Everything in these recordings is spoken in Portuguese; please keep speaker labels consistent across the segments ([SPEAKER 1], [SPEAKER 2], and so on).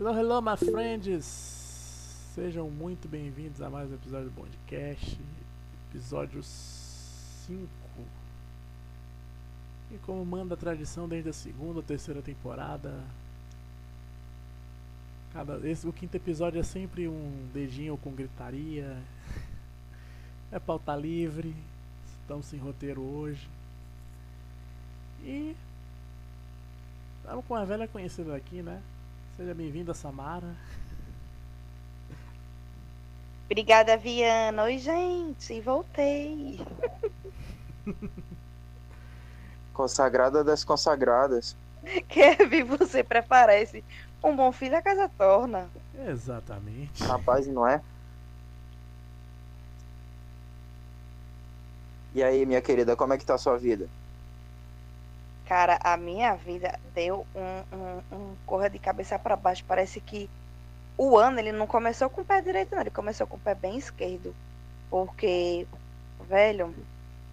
[SPEAKER 1] Hello, hello, my friends! Sejam muito bem-vindos a mais um episódio do Bondcast, episódio 5. E como manda a tradição desde a segunda ou terceira temporada, cada, esse, o quinto episódio é sempre um dedinho com gritaria, é pauta livre, estamos sem roteiro hoje. E estamos com uma velha conhecida aqui, né? Seja bem-vinda, Samara.
[SPEAKER 2] Obrigada, Viana. Oi, gente. Voltei.
[SPEAKER 3] Consagrada das consagradas.
[SPEAKER 2] Kevin, você preparece um bom filho a casa torna.
[SPEAKER 1] Exatamente.
[SPEAKER 3] Rapaz, não é? E aí, minha querida, como é que tá a sua vida?
[SPEAKER 2] Cara, a minha vida deu um, um, um corra de cabeça para baixo. Parece que o ano ele não começou com o pé direito, não. Ele começou com o pé bem esquerdo. Porque, velho,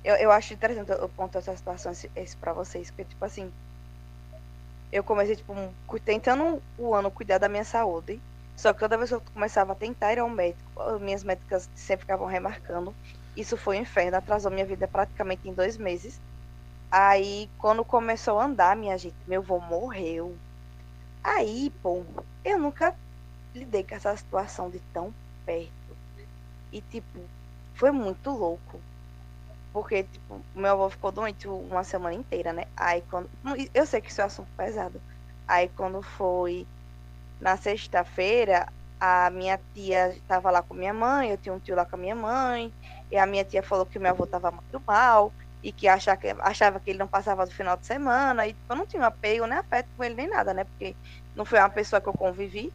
[SPEAKER 2] eu, eu acho interessante eu ponto essa situação esse, esse pra vocês. Porque, tipo assim, eu comecei, tipo, um, tentando o ano cuidar da minha saúde. Só que toda vez que eu começava a tentar ir ao médico, minhas médicas sempre ficavam remarcando. Isso foi um inferno, atrasou minha vida praticamente em dois meses. Aí, quando começou a andar, minha gente, meu avô morreu. Aí, pô, eu nunca lidei com essa situação de tão perto. E, tipo, foi muito louco. Porque, tipo, meu avô ficou doente uma semana inteira, né? Aí, quando. Eu sei que isso é um assunto pesado. Aí, quando foi na sexta-feira, a minha tia estava lá com minha mãe, eu tinha um tio lá com a minha mãe, e a minha tia falou que meu avô estava muito mal e que achava, que achava que ele não passava do final de semana, e eu não tinha apego nem afeto com ele nem nada, né? Porque não foi uma pessoa que eu convivi.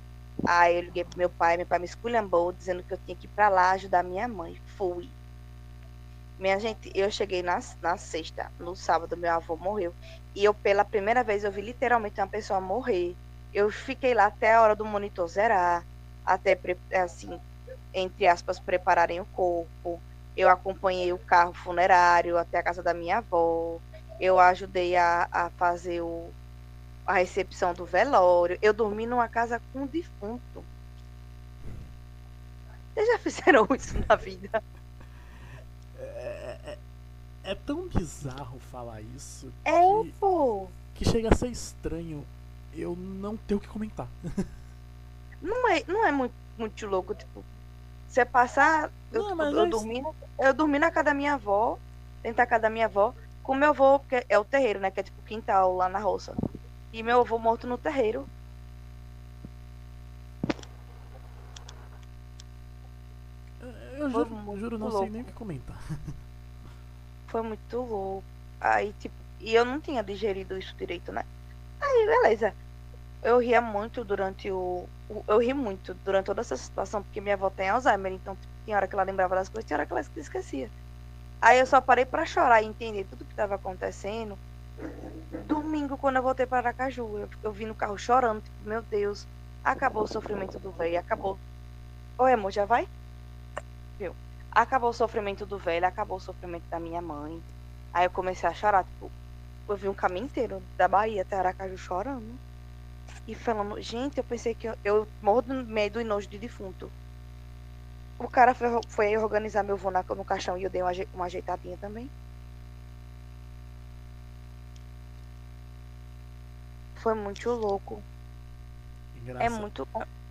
[SPEAKER 2] Aí eu liguei pro meu pai, meu pai me esculhambou, dizendo que eu tinha que ir pra lá ajudar minha mãe. Fui. Minha gente, eu cheguei na, na sexta, no sábado meu avô morreu, e eu pela primeira vez eu vi literalmente uma pessoa morrer. Eu fiquei lá até a hora do monitor zerar, até assim, entre aspas, prepararem o corpo eu acompanhei o carro funerário até a casa da minha avó. Eu ajudei a, a fazer o, a recepção do velório. Eu dormi numa casa com um defunto. Vocês já fizeram isso na vida?
[SPEAKER 1] É, é, é tão bizarro falar isso.
[SPEAKER 2] É, que, pô.
[SPEAKER 1] Que chega a ser estranho eu não ter o que comentar.
[SPEAKER 2] Não é, não é muito, muito louco, tipo, você passar. Eu, não, eu, eu, dormi, eu dormi na casa da minha avó, dentro da casa da minha avó, com meu avô, que é o terreiro, né? Que é tipo quintal lá na roça. E meu avô morto no terreiro.
[SPEAKER 1] Eu juro, juro não louco. sei nem o que comentar.
[SPEAKER 2] Foi muito louco. Aí, tipo, e eu não tinha digerido isso direito, né? Aí, beleza eu ria muito durante o, o, Eu ri muito durante toda essa situação, porque minha avó tem Alzheimer, então tipo, tinha hora que ela lembrava das coisas, tinha hora que ela esquecia. Aí eu só parei para chorar e entender tudo que estava acontecendo. Domingo, quando eu voltei para Aracaju, eu, eu vim no carro chorando, tipo, meu Deus, acabou o sofrimento do velho, acabou. Oi, amor, já vai? Viu? Acabou o sofrimento do velho, acabou o sofrimento da minha mãe. Aí eu comecei a chorar, tipo, eu vi um caminho inteiro da Bahia até Aracaju chorando e falando, gente, eu pensei que eu, eu morro do medo e nojo de defunto. O cara foi, foi organizar meu voo no caixão e eu dei uma, uma ajeitadinha também. Foi muito louco. É muito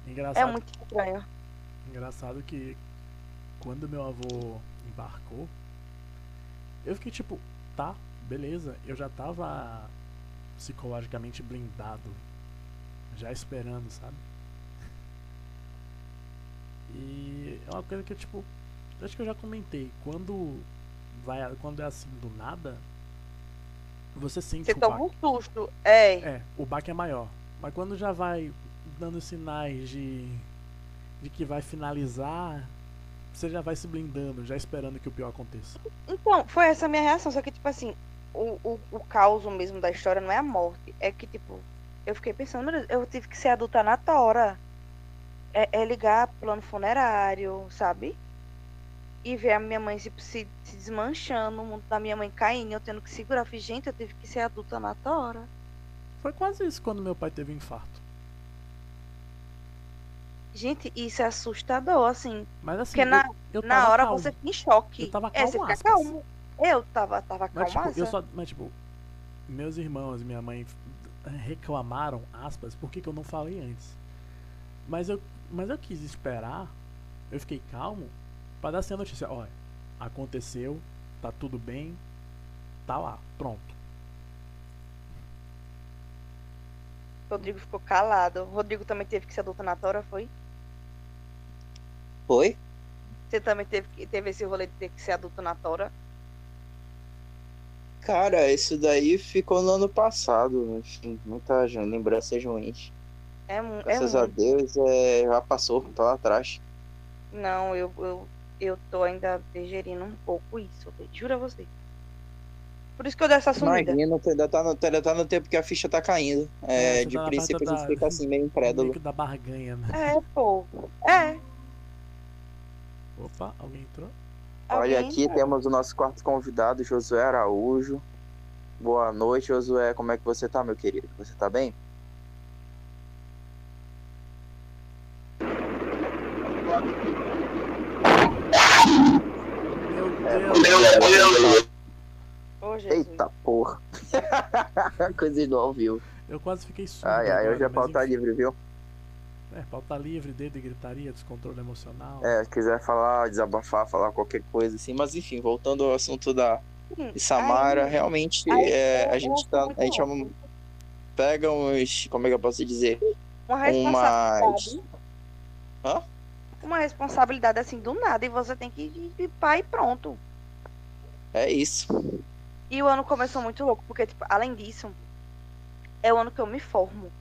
[SPEAKER 2] Engraçado. É muito estranho.
[SPEAKER 1] Engraçado que quando meu avô embarcou, eu fiquei tipo, tá, beleza, eu já tava psicologicamente blindado já esperando, sabe? E é uma coisa que tipo, acho que eu já comentei, quando vai quando é assim do nada, você sente
[SPEAKER 2] você o toma baque. um susto, é.
[SPEAKER 1] É, o baque é maior. Mas quando já vai dando sinais de de que vai finalizar, você já vai se blindando, já esperando que o pior aconteça.
[SPEAKER 2] Então, foi essa a minha reação, só que tipo assim, o, o, o caos mesmo da história não é a morte, é que tipo, eu fiquei pensando, eu tive que ser adulta na tora. É, é ligar plano funerário, sabe? E ver a minha mãe se, se, se desmanchando, o mundo da minha mãe caindo, eu tendo que segurar. Eu falei, gente, eu tive que ser adulta na tora.
[SPEAKER 1] Foi quase isso quando meu pai teve um infarto.
[SPEAKER 2] Gente, isso é assustador, assim.
[SPEAKER 1] Mas assim,
[SPEAKER 2] Porque na,
[SPEAKER 1] eu, eu
[SPEAKER 2] na hora
[SPEAKER 1] calmo.
[SPEAKER 2] você fica em choque.
[SPEAKER 1] Eu tava
[SPEAKER 2] é, você
[SPEAKER 1] calmo,
[SPEAKER 2] fica calmo. Eu tava, tava
[SPEAKER 1] Mas, tipo, eu só, mas, tipo, meus irmãos e minha mãe reclamaram, aspas, por que, que eu não falei antes. Mas eu, mas eu quis esperar, eu fiquei calmo, pra dar assim a notícia. Olha, aconteceu, tá tudo bem, tá lá, pronto.
[SPEAKER 2] Rodrigo ficou calado. Rodrigo também teve que ser adulto na tora, foi?
[SPEAKER 3] Foi?
[SPEAKER 2] Você também teve, teve esse rolê de ter que ser adulto na tora?
[SPEAKER 3] Cara, isso daí ficou no ano passado. Enfim, muitas lembranças ruins.
[SPEAKER 2] É, é
[SPEAKER 3] Graças a
[SPEAKER 2] muito.
[SPEAKER 3] Deus, é, já passou, tá lá atrás.
[SPEAKER 2] Não, eu, eu, eu tô ainda digerindo um pouco isso, juro a você. Por isso que eu dei essa sumida.
[SPEAKER 3] Imagina, ainda tá, no, ainda tá no tempo que a ficha tá caindo.
[SPEAKER 1] É,
[SPEAKER 3] É, de
[SPEAKER 1] tá
[SPEAKER 3] princípio a gente
[SPEAKER 1] da-
[SPEAKER 3] fica assim, meio incrédulo.
[SPEAKER 1] Meio que da barganha, né?
[SPEAKER 2] É, pô. É.
[SPEAKER 1] Opa, alguém entrou?
[SPEAKER 3] Olha,
[SPEAKER 2] alguém-
[SPEAKER 3] aqui temos o nosso quarto convidado, Josué Araújo. Boa noite, Josué. Como é que você tá, meu querido? Você tá bem?
[SPEAKER 1] Meu Deus!
[SPEAKER 3] Eita porra. Coisas do ao vivo.
[SPEAKER 1] Eu quase fiquei surdo.
[SPEAKER 3] Ai, ai, hoje é pauta
[SPEAKER 1] enfim.
[SPEAKER 3] livre, viu?
[SPEAKER 1] É, pauta livre, dedo e gritaria, descontrole emocional.
[SPEAKER 3] É, se quiser falar, desabafar, falar qualquer coisa assim. Mas enfim, voltando ao assunto da
[SPEAKER 2] Hum,
[SPEAKER 3] Samara,
[SPEAKER 2] aí-
[SPEAKER 3] realmente
[SPEAKER 2] aí
[SPEAKER 3] é, a gente tá. A gente é um- pega uns. Como é que eu posso dizer?
[SPEAKER 2] Uma
[SPEAKER 3] Umas. Hã?
[SPEAKER 2] Uma responsabilidade assim do nada e você tem que ir de pai e pronto.
[SPEAKER 3] É isso.
[SPEAKER 2] E o ano começou muito louco, porque, tipo, além disso, é o ano que eu me formo.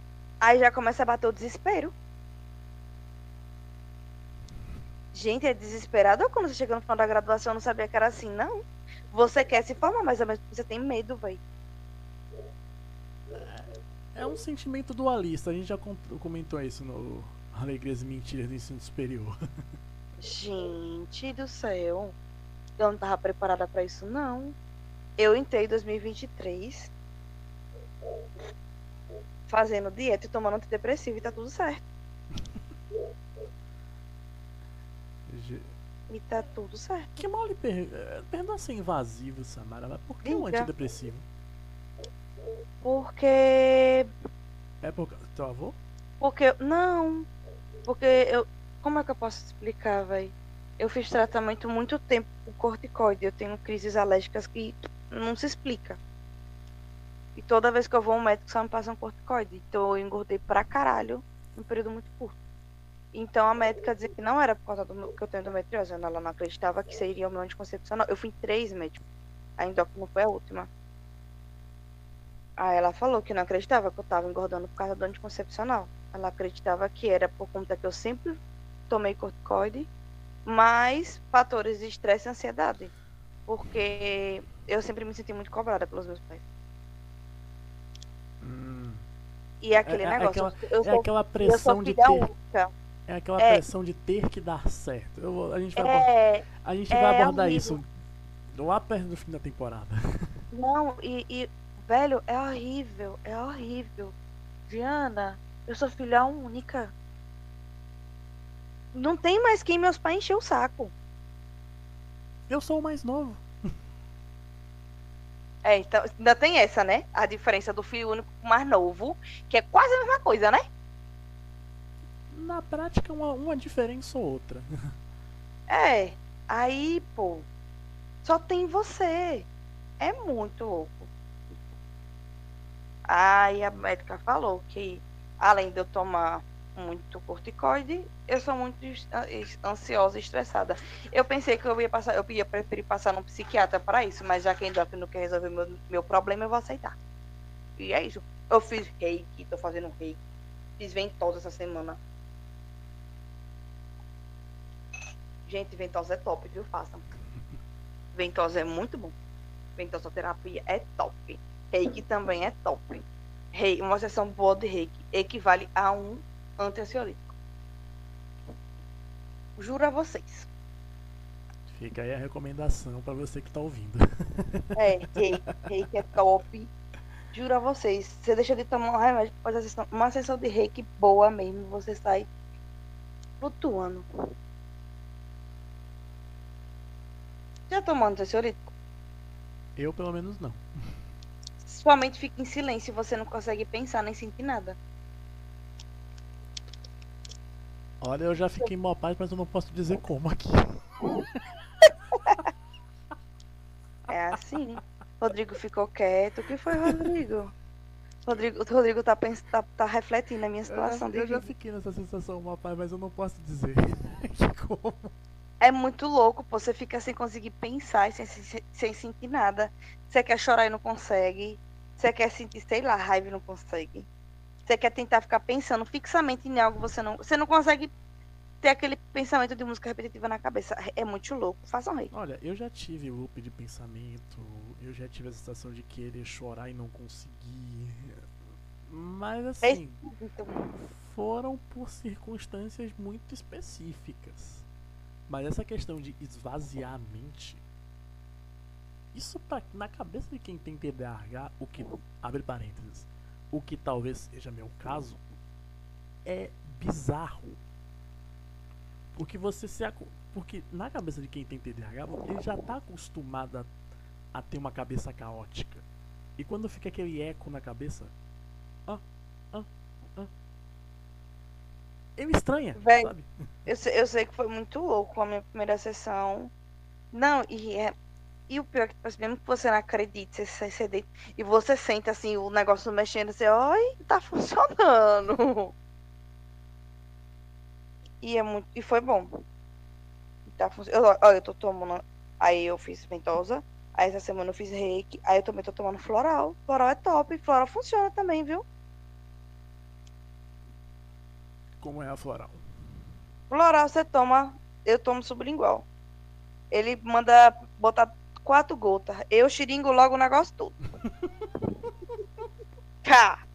[SPEAKER 2] Aí já começa a bater o desespero. Gente, é desesperador quando você chega no final da graduação, eu não sabia que era assim, não. Você quer se formar, mas ao mesmo tempo você tem medo, velho.
[SPEAKER 1] É um sentimento dualista, a gente já comentou isso no Alegrias e Mentiras do Ensino Superior.
[SPEAKER 2] Gente do céu. Eu não tava preparada pra isso, não. Eu entrei em 2023 fazendo dieta e tomando antidepressivo e tá tudo certo. E tá tudo certo.
[SPEAKER 1] Que mal lhe per... eh, ser invasivo, Samara, mas por que um
[SPEAKER 2] Diga.
[SPEAKER 1] antidepressivo?
[SPEAKER 2] Porque.
[SPEAKER 1] É por causa do teu avô?
[SPEAKER 2] Porque. Não. Porque eu. Como é que eu posso explicar, velho? Eu fiz tratamento muito tempo com corticoide. Eu tenho crises alérgicas que não se explica. E toda vez que eu vou ao médico só me passa um corticoide. Então eu engordei pra caralho num período muito curto. Então a médica dizia que não era por causa do que eu tenho endometriose. Ela não acreditava que seria o meu anticoncepcional. Eu fui em três médicos. A endócrina foi a última. Aí ela falou que não acreditava que eu tava engordando por causa do anticoncepcional. Ela acreditava que era por conta que eu sempre tomei corticoide, mais fatores de estresse e ansiedade. Porque eu sempre me senti muito cobrada pelos meus pais.
[SPEAKER 1] Hum,
[SPEAKER 2] E aquele
[SPEAKER 1] É- é
[SPEAKER 2] negócio,
[SPEAKER 1] aquela-
[SPEAKER 2] eu
[SPEAKER 1] é
[SPEAKER 2] sou,
[SPEAKER 1] aquela
[SPEAKER 2] eu sou
[SPEAKER 1] pressão de ter.
[SPEAKER 2] única.
[SPEAKER 1] É aquela
[SPEAKER 2] É.
[SPEAKER 1] pressão de ter que dar certo. Eu vou- a gente vai,
[SPEAKER 2] É,
[SPEAKER 1] a gente
[SPEAKER 2] é
[SPEAKER 1] vai abordar
[SPEAKER 2] horrível.
[SPEAKER 1] isso lá perto do fim da temporada.
[SPEAKER 2] não, e, e, velho, é horrível, é horrível. Diana, eu sou filha única. Não tem mais quem meus pais encher o saco.
[SPEAKER 1] Eu sou o mais novo.
[SPEAKER 2] É, então ainda tem essa, né? A diferença do filho único pro mais novo, que é quase a mesma coisa, né?
[SPEAKER 1] Na prática, uma, uma diferença ou outra.
[SPEAKER 2] É. Aí, pô, só tem você. É muito louco. Aí a médica falou que, além de eu tomar muito corticoide, eu sou muito ansiosa e estressada. Eu pensei que eu ia passar, eu ia preferir passar num psiquiatra para isso, mas já que endócrino quer resolver meu, meu problema, eu vou aceitar. E é isso. Eu fiz reiki, tô fazendo reiki. Fiz ventosa essa semana. Gente, ventosa é top, viu? Façam. Ventosa é muito bom. Ventosa terapia é top. Reiki também é top. Rei, uma sessão boa de reiki equivale a um antiansiolítico. Juro a vocês.
[SPEAKER 1] Fica aí a recomendação pra você que tá ouvindo.
[SPEAKER 2] É, reiki, reiki é top. Juro a vocês. Você deixa de tomar um remédio pra fazer a sessão, uma sessão de reiki boa mesmo. Você sai flutuando. Já tomando ansiolítico?
[SPEAKER 1] Eu, pelo menos, não.
[SPEAKER 2] Sua mente fica em silêncio e você não consegue pensar nem sentir nada.
[SPEAKER 1] Olha, eu já fiquei mó paz, mas eu não posso dizer como aqui.
[SPEAKER 2] É assim. Rodrigo ficou quieto. O que foi, Rodrigo? Rodrigo, o Rodrigo tá, pens... tá, tá refletindo a minha
[SPEAKER 1] Eu
[SPEAKER 2] situação de
[SPEAKER 1] eu já fiquei nessa sensação paz, mas eu não posso dizer como.
[SPEAKER 2] É muito louco, pô. Você fica sem conseguir pensar e sem, sem, sem sentir nada. Você quer chorar e não consegue. Você quer sentir, sei lá, raiva e não consegue. Você quer tentar ficar pensando fixamente em algo, você não. Você não consegue ter aquele pensamento de música repetitiva na cabeça. É muito louco. Façam rei.
[SPEAKER 1] Olha, eu já tive loop de pensamento, eu já tive a sensação de querer chorar e não conseguir. Mas assim,
[SPEAKER 2] Então,
[SPEAKER 1] foram por circunstâncias muito específicas. Mas essa questão de esvaziar a mente, isso pra, na cabeça de quem tem TDAH, o que abre parênteses, o que talvez seja meu caso, é bizarro. Porque você se porque na cabeça de quem tem TDAH, ele já está acostumado a, a ter uma cabeça caótica. E quando fica aquele eco na cabeça, ah, ah, ah, ele estranha,
[SPEAKER 2] Véi,
[SPEAKER 1] sabe?
[SPEAKER 2] eu, sei, eu sei que foi muito louco a minha primeira sessão. Não, e é. E o pior é que, tipo assim, mesmo que você não acredite, você, você, você deita e você sente assim o negócio mexendo, você, oi, tá funcionando. E é muito. E foi bom. Tá func... eu, ó, eu tô tomando. Aí eu fiz ventosa. Aí essa semana eu fiz reiki. Aí eu também tô tomando floral. Floral é top. Floral funciona também, viu?
[SPEAKER 1] Como é a floral.
[SPEAKER 2] Floral você toma. Eu tomo sublingual. Ele manda botar quatro gotas. Eu xiringo logo o negócio todo. Cá.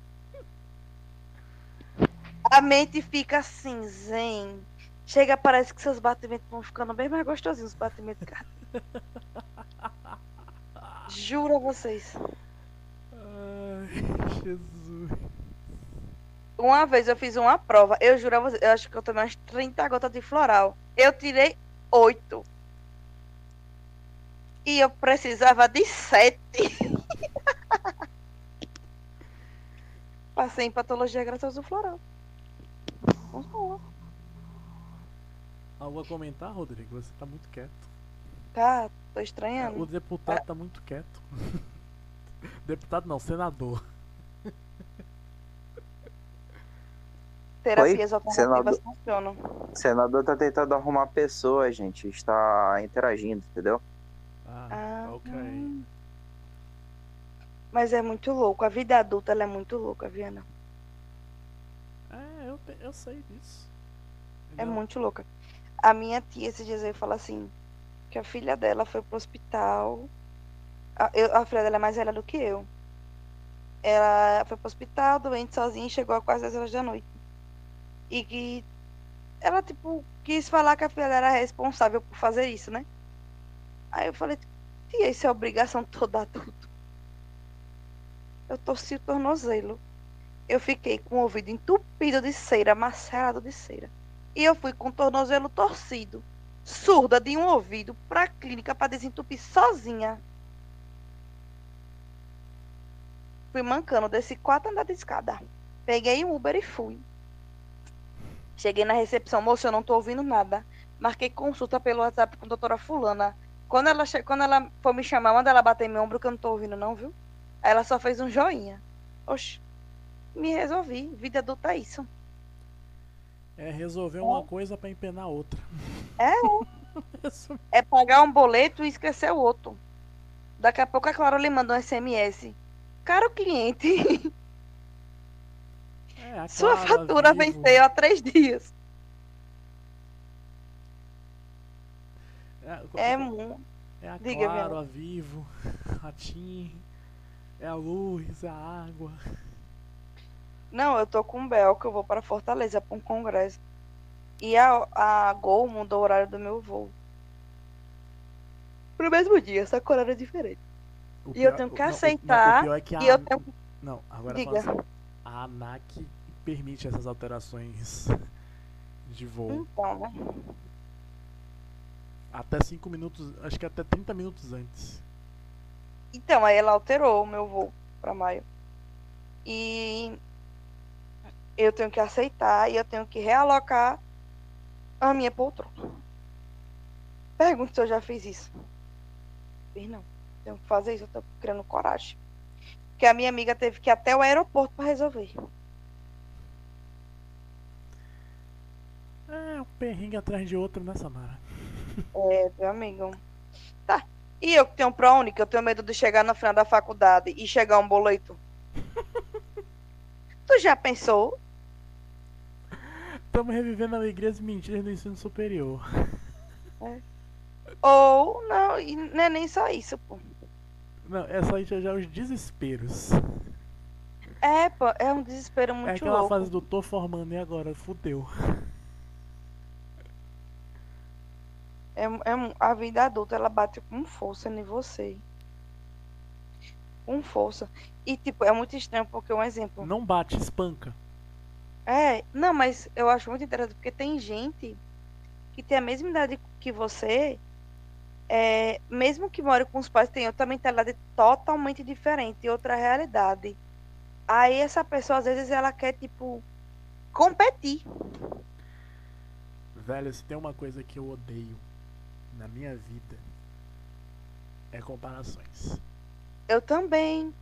[SPEAKER 2] A mente fica assim, zen. Chega, parece que seus batimentos vão ficando bem mais gostosinhos, os batimentos cardíacos. Juro a vocês.
[SPEAKER 1] Ai, Jesus.
[SPEAKER 2] Uma vez eu fiz uma prova, eu juro a vocês, eu acho que eu tomei umas 30 gotas de floral. Eu tirei 8. E eu precisava de 7. Passei em patologia graças ao floral.
[SPEAKER 1] Algo a comentar, Rodrigo? Você tá muito quieto.
[SPEAKER 2] Tá, tô
[SPEAKER 1] O
[SPEAKER 2] estranhando.
[SPEAKER 1] deputado tá muito quieto. deputado não, senador.
[SPEAKER 2] Terapias
[SPEAKER 3] Oi?
[SPEAKER 2] alternativas
[SPEAKER 3] Senador.
[SPEAKER 2] funcionam.
[SPEAKER 3] O senador tá tentando arrumar pessoas, gente. Está interagindo, entendeu?
[SPEAKER 1] Ah,
[SPEAKER 2] Ah,
[SPEAKER 1] ok.
[SPEAKER 2] Mas é muito louco. A vida adulta ela é muito louca, Viana.
[SPEAKER 1] É, eu, eu sei disso.
[SPEAKER 2] É
[SPEAKER 1] Entendeu?
[SPEAKER 2] muito louca. A minha tia esses dias falar assim, que a filha dela foi pro hospital. A, eu- a filha dela é mais velha do que eu. Ela foi pro hospital, doente, sozinha, e chegou a quase 10 horas da noite. E que ela, tipo, quis falar que a filha dela era responsável por fazer isso, né? Aí eu falei, tia, isso é obrigação toda adulto. Eu torci o tornozelo. Eu fiquei com o ouvido entupido de cera, macerado de cera. E eu fui com o tornozelo torcido, surda de um ouvido, pra clínica pra desentupir sozinha. Fui mancando, desci quatro andares de escada. Peguei um Uber e fui. Cheguei na recepção, moço, eu não tô ouvindo nada. Marquei consulta pelo WhatsApp com a doutora fulana. Quando ela. Quando ela for me chamar, manda ela bater em meu ombro que eu não tô ouvindo não, viu? Aí ela só fez um joinha. Oxe, me resolvi. Vida adulta é isso.
[SPEAKER 1] É resolver uma coisa pra empenar outra.
[SPEAKER 2] É. É pagar um boleto e esquecer o outro. Daqui a pouco a Clara lhe manda um SMS. Caro cliente,
[SPEAKER 1] é
[SPEAKER 2] sua fatura venceu há três dias.
[SPEAKER 1] É,
[SPEAKER 2] É mu-
[SPEAKER 1] é a
[SPEAKER 2] diga,
[SPEAKER 1] Claro, a Vivo, a TIM, é a luz, é a água.
[SPEAKER 2] Não, eu tô com o Bel, que eu vou para Fortaleza para um congresso. E a, a Gol mudou o horário do meu voo. Pro mesmo dia, só que horário é diferente.
[SPEAKER 1] O
[SPEAKER 2] E eu
[SPEAKER 1] pior-
[SPEAKER 2] tenho que
[SPEAKER 1] não, o- não,
[SPEAKER 2] aceitar,
[SPEAKER 1] o pior é que a,
[SPEAKER 2] E eu tenho
[SPEAKER 1] Não, agora
[SPEAKER 2] Diga.
[SPEAKER 1] assim, a ANAC permite essas alterações de voo.
[SPEAKER 2] Então, né?
[SPEAKER 1] Até 5 minutos, acho que até 30 minutos antes.
[SPEAKER 2] Então, aí ela alterou o meu voo pra maio. E eu tenho que aceitar e eu tenho que realocar a minha poltrona. Pergunto se eu já fiz isso. Fiz não. Tenho que fazer isso, eu tô criando coragem. Porque a minha amiga teve que ir até o aeroporto para resolver.
[SPEAKER 1] É, um perrengue atrás de outro, né, Samara?
[SPEAKER 2] É, meu amigo. Tá. E eu que tenho ProUni, que eu tenho medo de chegar no final da faculdade e chegar um boleto. tu já pensou?
[SPEAKER 1] Estamos revivendo alegrias e mentiras do ensino superior.
[SPEAKER 2] Ou não, e não é nem só isso, pô.
[SPEAKER 1] Não, é só já já os desesperos.
[SPEAKER 2] É, pô, é um desespero
[SPEAKER 1] É
[SPEAKER 2] muito
[SPEAKER 1] aquela
[SPEAKER 2] louco.
[SPEAKER 1] fase do tô formando e agora, fudeu.
[SPEAKER 2] É, é a vida adulta, ela bate com força em você. Com força. E, tipo, é muito estranho, porque um exemplo.
[SPEAKER 1] Não bate, espanca.
[SPEAKER 2] É, não, mas eu acho muito interessante, porque tem gente que tem a mesma idade que você, é, mesmo que more com os pais, tem outra mentalidade totalmente diferente, outra realidade. Aí essa pessoa, às vezes, ela quer, tipo, competir.
[SPEAKER 1] Velho, se tem uma coisa que eu odeio na minha vida é comparações.
[SPEAKER 2] Eu também.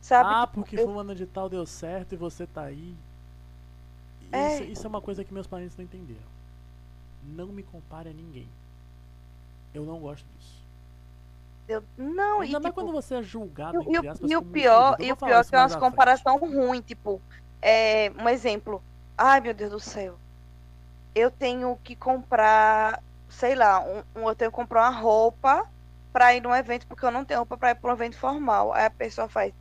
[SPEAKER 2] Sabe?
[SPEAKER 1] ah,
[SPEAKER 2] Tipo,
[SPEAKER 1] porque
[SPEAKER 2] eu-
[SPEAKER 1] fulano de tal deu certo e você tá aí. Isso
[SPEAKER 2] É.
[SPEAKER 1] isso é uma coisa que meus parentes não entenderam. Não me compare a ninguém. Eu não gosto disso.
[SPEAKER 2] eu- não, e
[SPEAKER 1] Ainda mais
[SPEAKER 2] tipo,
[SPEAKER 1] quando você é julgado,
[SPEAKER 2] E, o- e
[SPEAKER 1] entre
[SPEAKER 2] o-
[SPEAKER 1] aspas,
[SPEAKER 2] e o
[SPEAKER 1] como
[SPEAKER 2] pior, e o pior é
[SPEAKER 1] isso
[SPEAKER 2] que é umas
[SPEAKER 1] à frente.
[SPEAKER 2] comparação ruim, tipo, é, um exemplo. Ai, meu Deus do céu. Eu tenho que comprar, sei lá, um, um- eu tenho que comprar uma roupa pra ir num evento, porque eu não tenho roupa pra ir pra um evento formal. Aí a pessoa faz.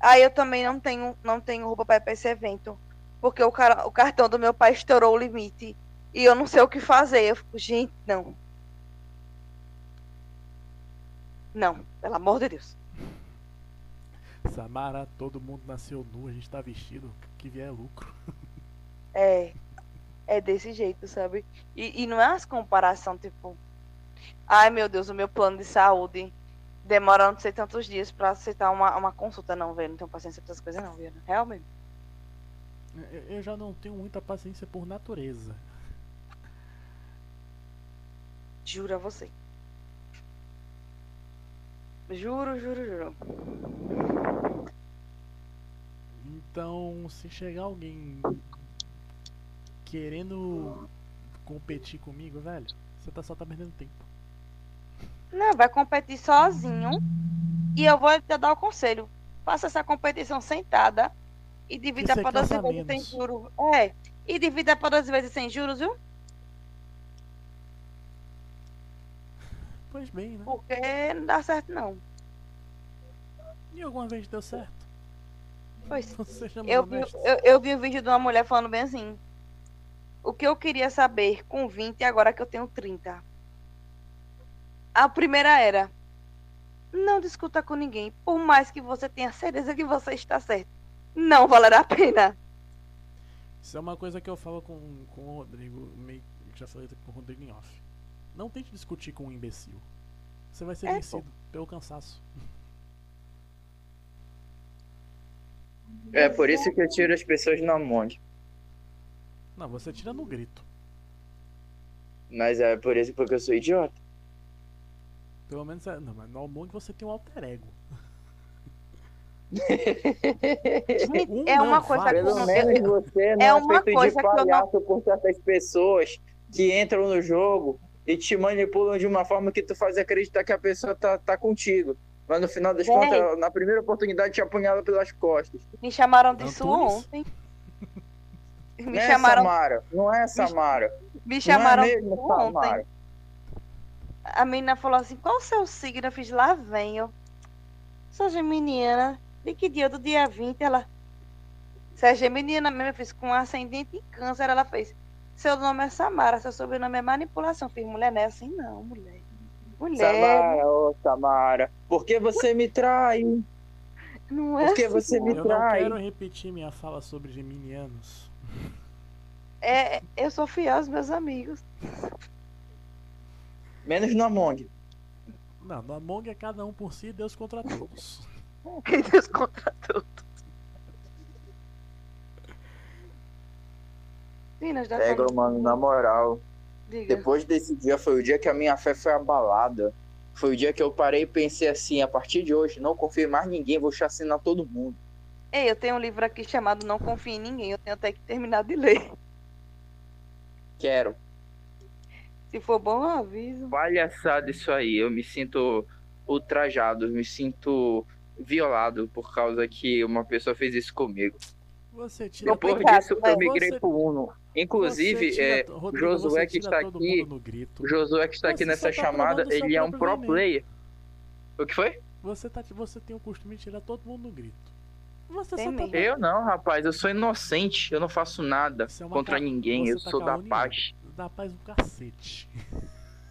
[SPEAKER 2] Aí eu também não tenho, não tenho roupa pra ir pra esse evento, porque o, cara, o cartão do meu pai estourou o limite. E eu não sei o que fazer. Eu fico, gente, não. Não, pelo amor de Deus.
[SPEAKER 1] Samara, todo mundo nasceu nu, a gente tá vestido, que vier lucro.
[SPEAKER 2] É, é desse jeito, sabe? E, e não é as comparação, tipo, ai meu Deus, o meu plano de saúde demora não sei tantos dias pra aceitar uma, uma consulta, não, velho. Não tenho paciência pra essas coisas, não, velho. Realmente.
[SPEAKER 1] Eu- Eu já não tenho muita paciência por natureza.
[SPEAKER 2] Juro a você. Juro, juro, juro.
[SPEAKER 1] Então, se chegar alguém querendo competir comigo, velho, você tá, só tá perdendo tempo.
[SPEAKER 2] Não, vai competir sozinho. E eu vou te dar o conselho. Faça essa competição sentada e divida para 12
[SPEAKER 1] cansa
[SPEAKER 2] vezes sem juros. É. E divida para 12 vezes sem juros, viu?
[SPEAKER 1] Pois bem, né?
[SPEAKER 2] Porque não dá certo, não.
[SPEAKER 1] E alguma vez deu certo?
[SPEAKER 2] Pois.
[SPEAKER 1] Sejamos
[SPEAKER 2] Eu vi, eu, eu vi um vídeo de uma mulher falando bem assim. O que eu queria saber com 20 agora que eu tenho 30. A primeira era. Não discuta com ninguém, por mais que você tenha certeza que você está certo. Não valerá a pena.
[SPEAKER 1] Isso é uma coisa que eu falo com, com o Rodrigo, meio, já falei com o Rodrigo em off. Não tente discutir com um imbecil. Você vai ser
[SPEAKER 2] É, pô.
[SPEAKER 1] vencido pelo cansaço.
[SPEAKER 3] É por isso que eu tiro as pessoas na mão.
[SPEAKER 1] Não, você tira no grito.
[SPEAKER 3] Mas é por isso porque eu sou idiota.
[SPEAKER 1] Pelo menos é. Não, mas no Among você tem um alter ego. Um
[SPEAKER 2] é
[SPEAKER 1] não,
[SPEAKER 2] uma coisa que
[SPEAKER 1] vários.
[SPEAKER 2] eu
[SPEAKER 3] Pelo
[SPEAKER 2] não
[SPEAKER 3] menos você não
[SPEAKER 2] é
[SPEAKER 3] é,
[SPEAKER 2] uma
[SPEAKER 3] feito
[SPEAKER 2] coisa
[SPEAKER 3] de
[SPEAKER 2] que eu não-
[SPEAKER 3] palhaço por certas pessoas que entram no jogo e te manipulam de uma forma que tu faz acreditar que a pessoa tá, tá contigo. Mas no final das
[SPEAKER 2] Véi.
[SPEAKER 3] contas, na primeira oportunidade, te apunhala pelas costas.
[SPEAKER 2] Me chamaram disso ontem. Me
[SPEAKER 3] não é
[SPEAKER 2] chamaram,
[SPEAKER 3] Samara, não é Samara.
[SPEAKER 2] me chamaram
[SPEAKER 3] não é mesmo
[SPEAKER 2] ontem.
[SPEAKER 3] Samara.
[SPEAKER 2] A menina falou assim: qual o seu signo? Eu fiz lá vem eu. Sou geminiana. De que dia? Do dia 20. Ela. Você é geminiana mesmo? Eu fiz com ascendente em câncer. Ela fez. Seu nome é Samara, seu sobrenome é manipulação. Eu fiz, mulher, não é assim, não, mulher. Mulher,
[SPEAKER 3] Samara, ô Samara, por que você me trai?
[SPEAKER 2] não é
[SPEAKER 3] por que
[SPEAKER 2] assim.
[SPEAKER 3] você me
[SPEAKER 1] Eu não
[SPEAKER 3] trai?
[SPEAKER 1] quero repetir minha fala sobre geminianos.
[SPEAKER 2] É, eu sou fiel aos meus amigos.
[SPEAKER 3] Menos no Among.
[SPEAKER 1] Não, no Among é cada um por si, Deus contra todos.
[SPEAKER 2] Quem Deus contra tudo. Minas, dá
[SPEAKER 3] Pega, mano, na moral.
[SPEAKER 2] Diga.
[SPEAKER 3] Depois desse dia foi o dia que a minha fé foi abalada. Foi o dia que eu parei e pensei assim, a partir de hoje, não confio em mais ninguém, vou chacinar todo mundo.
[SPEAKER 2] Ei, eu tenho um livro aqui chamado Não Confie em Ninguém. Eu tenho até que terminar de ler.
[SPEAKER 3] Quero.
[SPEAKER 2] Se for bom, eu aviso.
[SPEAKER 3] Palhaçada isso aí. Eu me sinto ultrajado, me sinto violado por causa que uma pessoa fez isso comigo.
[SPEAKER 1] Você tira
[SPEAKER 3] Depois
[SPEAKER 2] Complicado,
[SPEAKER 3] disso, eu migrei
[SPEAKER 1] Você-
[SPEAKER 3] pro Uno. Inclusive,
[SPEAKER 1] tira-
[SPEAKER 3] é,
[SPEAKER 1] Rodrigo,
[SPEAKER 3] Josué que está
[SPEAKER 1] todo
[SPEAKER 3] aqui-
[SPEAKER 1] mundo no grito.
[SPEAKER 3] o Josué que está aqui
[SPEAKER 1] Você
[SPEAKER 3] nessa
[SPEAKER 1] só tá
[SPEAKER 3] chamada, ele é um pro player. O que foi?
[SPEAKER 1] Você, tá, você tem o costume de tirar todo mundo no grito. Você
[SPEAKER 2] Tem
[SPEAKER 1] só tá.
[SPEAKER 3] Eu não, rapaz, eu sou inocente, eu não faço nada
[SPEAKER 1] é
[SPEAKER 3] contra
[SPEAKER 1] ca-
[SPEAKER 3] ninguém,
[SPEAKER 1] você
[SPEAKER 3] eu
[SPEAKER 1] tá
[SPEAKER 3] sou da paz.
[SPEAKER 1] dá paz um cacete.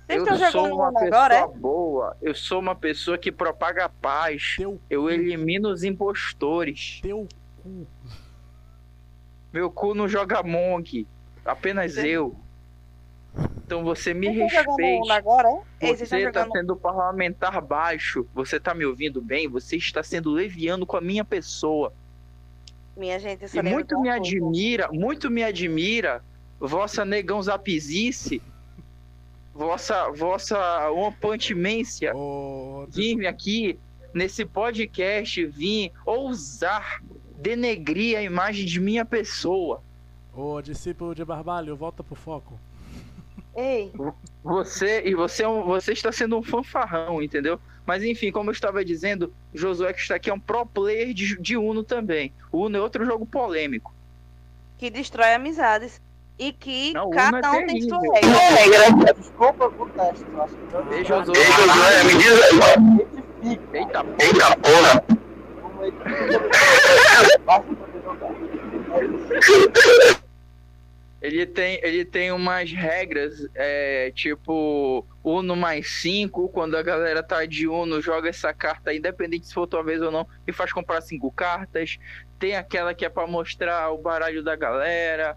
[SPEAKER 2] Vocês
[SPEAKER 3] Eu sou uma pessoa
[SPEAKER 2] agora, é?
[SPEAKER 3] boa, eu sou uma pessoa que propaga a paz,
[SPEAKER 1] Teu,
[SPEAKER 3] eu elimino os impostores.
[SPEAKER 1] teu cu.
[SPEAKER 3] Meu cu não joga Monk, apenas
[SPEAKER 2] Você-
[SPEAKER 3] eu. Então você me
[SPEAKER 2] Vocês
[SPEAKER 3] respeite.
[SPEAKER 2] agora, é? Estão
[SPEAKER 3] Você está
[SPEAKER 2] jogando
[SPEAKER 3] sendo parlamentar baixo. Você tá me ouvindo bem? Você está sendo leviano com a minha pessoa.
[SPEAKER 2] Minha gente,
[SPEAKER 3] E muito me admira, muito me admira vossa negão zapizice, vossa, vossa uma pantimência
[SPEAKER 1] Ô,
[SPEAKER 3] vir aqui nesse podcast, vir ousar denegrir a imagem de minha pessoa.
[SPEAKER 1] ô, discípulo de Barbalho, volta pro foco.
[SPEAKER 2] Ei,
[SPEAKER 3] Você e você, é um- você está sendo um fanfarrão, entendeu? Mas enfim, como eu estava dizendo, Josué que está aqui é um pro player de, de Uno também. O Uno é outro jogo polêmico.
[SPEAKER 2] que destrói amizades. E que
[SPEAKER 3] Não,
[SPEAKER 2] cada
[SPEAKER 3] é
[SPEAKER 2] um tem sua
[SPEAKER 3] terrível.
[SPEAKER 2] regra. Desculpa por teste, eu acho que eu
[SPEAKER 3] Ei, Josué. Eita
[SPEAKER 4] Eita porra!
[SPEAKER 3] Ele tem, ele tem umas regras, é, tipo Uno mais 5, quando a galera tá de Uno, joga essa carta, independente se for tua vez ou não, e faz comprar cinco cartas. Tem aquela que é pra mostrar o baralho da galera.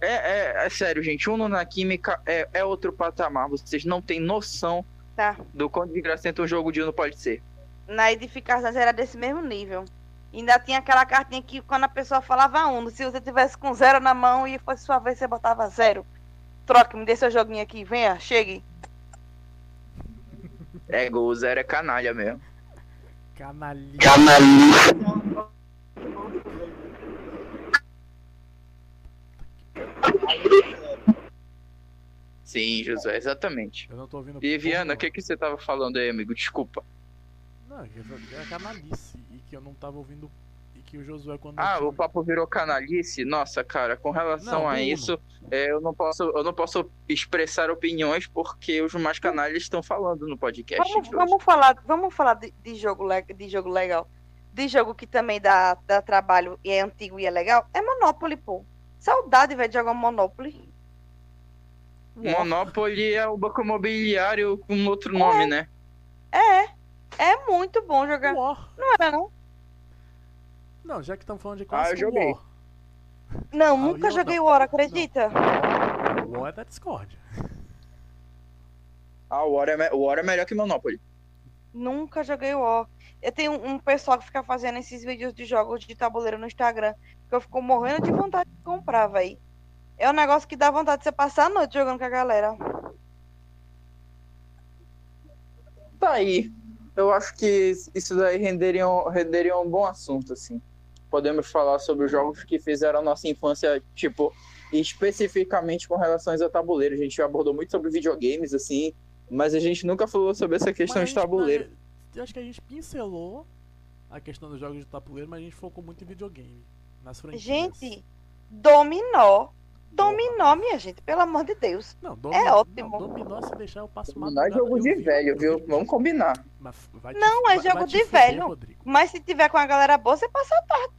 [SPEAKER 3] É, é- é sério, gente, Uno na química é, é outro patamar. Vocês não têm noção
[SPEAKER 2] Tá.
[SPEAKER 3] do quanto desgracento um jogo de Uno pode ser.
[SPEAKER 2] Na edificação era desse mesmo nível. Ainda tinha aquela cartinha que quando a pessoa falava um, se você tivesse com zero na mão e fosse sua vez, você botava zero. Troque, me dê seu joguinho aqui, venha, chegue.
[SPEAKER 3] É, gol zero é canalha mesmo.
[SPEAKER 1] Canalinha.
[SPEAKER 4] Canalista.
[SPEAKER 3] Sim, José, exatamente.
[SPEAKER 1] Eu não tô ouvindo.
[SPEAKER 3] E Viana, o que, que você tava falando aí, amigo? Desculpa.
[SPEAKER 1] Não, é canalice. Que eu não tava ouvindo. E que o Josué quando.
[SPEAKER 3] Ah,
[SPEAKER 1] tinha-
[SPEAKER 3] o papo virou canalice. Nossa, cara, com relação
[SPEAKER 1] Não,
[SPEAKER 3] a isso, é, eu não posso, eu não posso expressar opiniões porque os mais canalhas estão falando no podcast.
[SPEAKER 2] Vamos, vamos falar, vamos falar de, de jogo, de jogo legal. De jogo que também dá, dá trabalho e é antigo e é legal. É Monopoly, pô. Saudade, velho, de jogar Monopoly.
[SPEAKER 3] Monopoly é o banco imobiliário com outro nome, né?
[SPEAKER 2] É. É muito bom jogar. Não era, não?
[SPEAKER 1] Não, já que estamos falando de
[SPEAKER 3] Ah, eu
[SPEAKER 1] clássico,
[SPEAKER 3] joguei.
[SPEAKER 1] War.
[SPEAKER 2] Não,
[SPEAKER 1] Ah,
[SPEAKER 2] nunca joguei
[SPEAKER 1] não.
[SPEAKER 2] o War, acredita?
[SPEAKER 1] War é da Discord.
[SPEAKER 3] Ah, o War é, me- o War é melhor que Monopoly.
[SPEAKER 2] Nunca joguei o War. Eu tenho um, um pessoal que fica fazendo esses vídeos de jogos de tabuleiro no Instagram. Que eu fico morrendo de vontade de comprar, velho. É um negócio que dá vontade de você passar a noite jogando com a galera.
[SPEAKER 3] Tá aí. Eu acho que isso daí renderia um, renderia um bom assunto, assim. Podemos falar sobre os jogos que fizeram a nossa infância, tipo, especificamente com relações a tabuleiro. A gente abordou muito sobre videogames, assim, mas a gente nunca falou sobre essa questão
[SPEAKER 1] Mas
[SPEAKER 3] de
[SPEAKER 1] gente-
[SPEAKER 3] tabuleiro.
[SPEAKER 1] Eu acho que a gente pincelou a questão dos jogos de tabuleiro, mas a gente focou muito em videogame. Nas franquias.
[SPEAKER 2] Gente, dominó. Dominó, minha gente, pelo amor de Deus.
[SPEAKER 1] Não,
[SPEAKER 2] é
[SPEAKER 1] dominó,
[SPEAKER 2] ótimo.
[SPEAKER 1] Não, dominó se deixar eu passo
[SPEAKER 3] Não é jogo de
[SPEAKER 1] vi-
[SPEAKER 3] velho, viu?
[SPEAKER 1] vi-
[SPEAKER 3] Vamos combinar.
[SPEAKER 1] Mas vai te-
[SPEAKER 2] Não, é
[SPEAKER 1] vai-
[SPEAKER 2] jogo de
[SPEAKER 1] fuder,
[SPEAKER 2] velho.
[SPEAKER 1] Rodrigo.
[SPEAKER 2] Mas se tiver com a galera boa, você passa a tarde.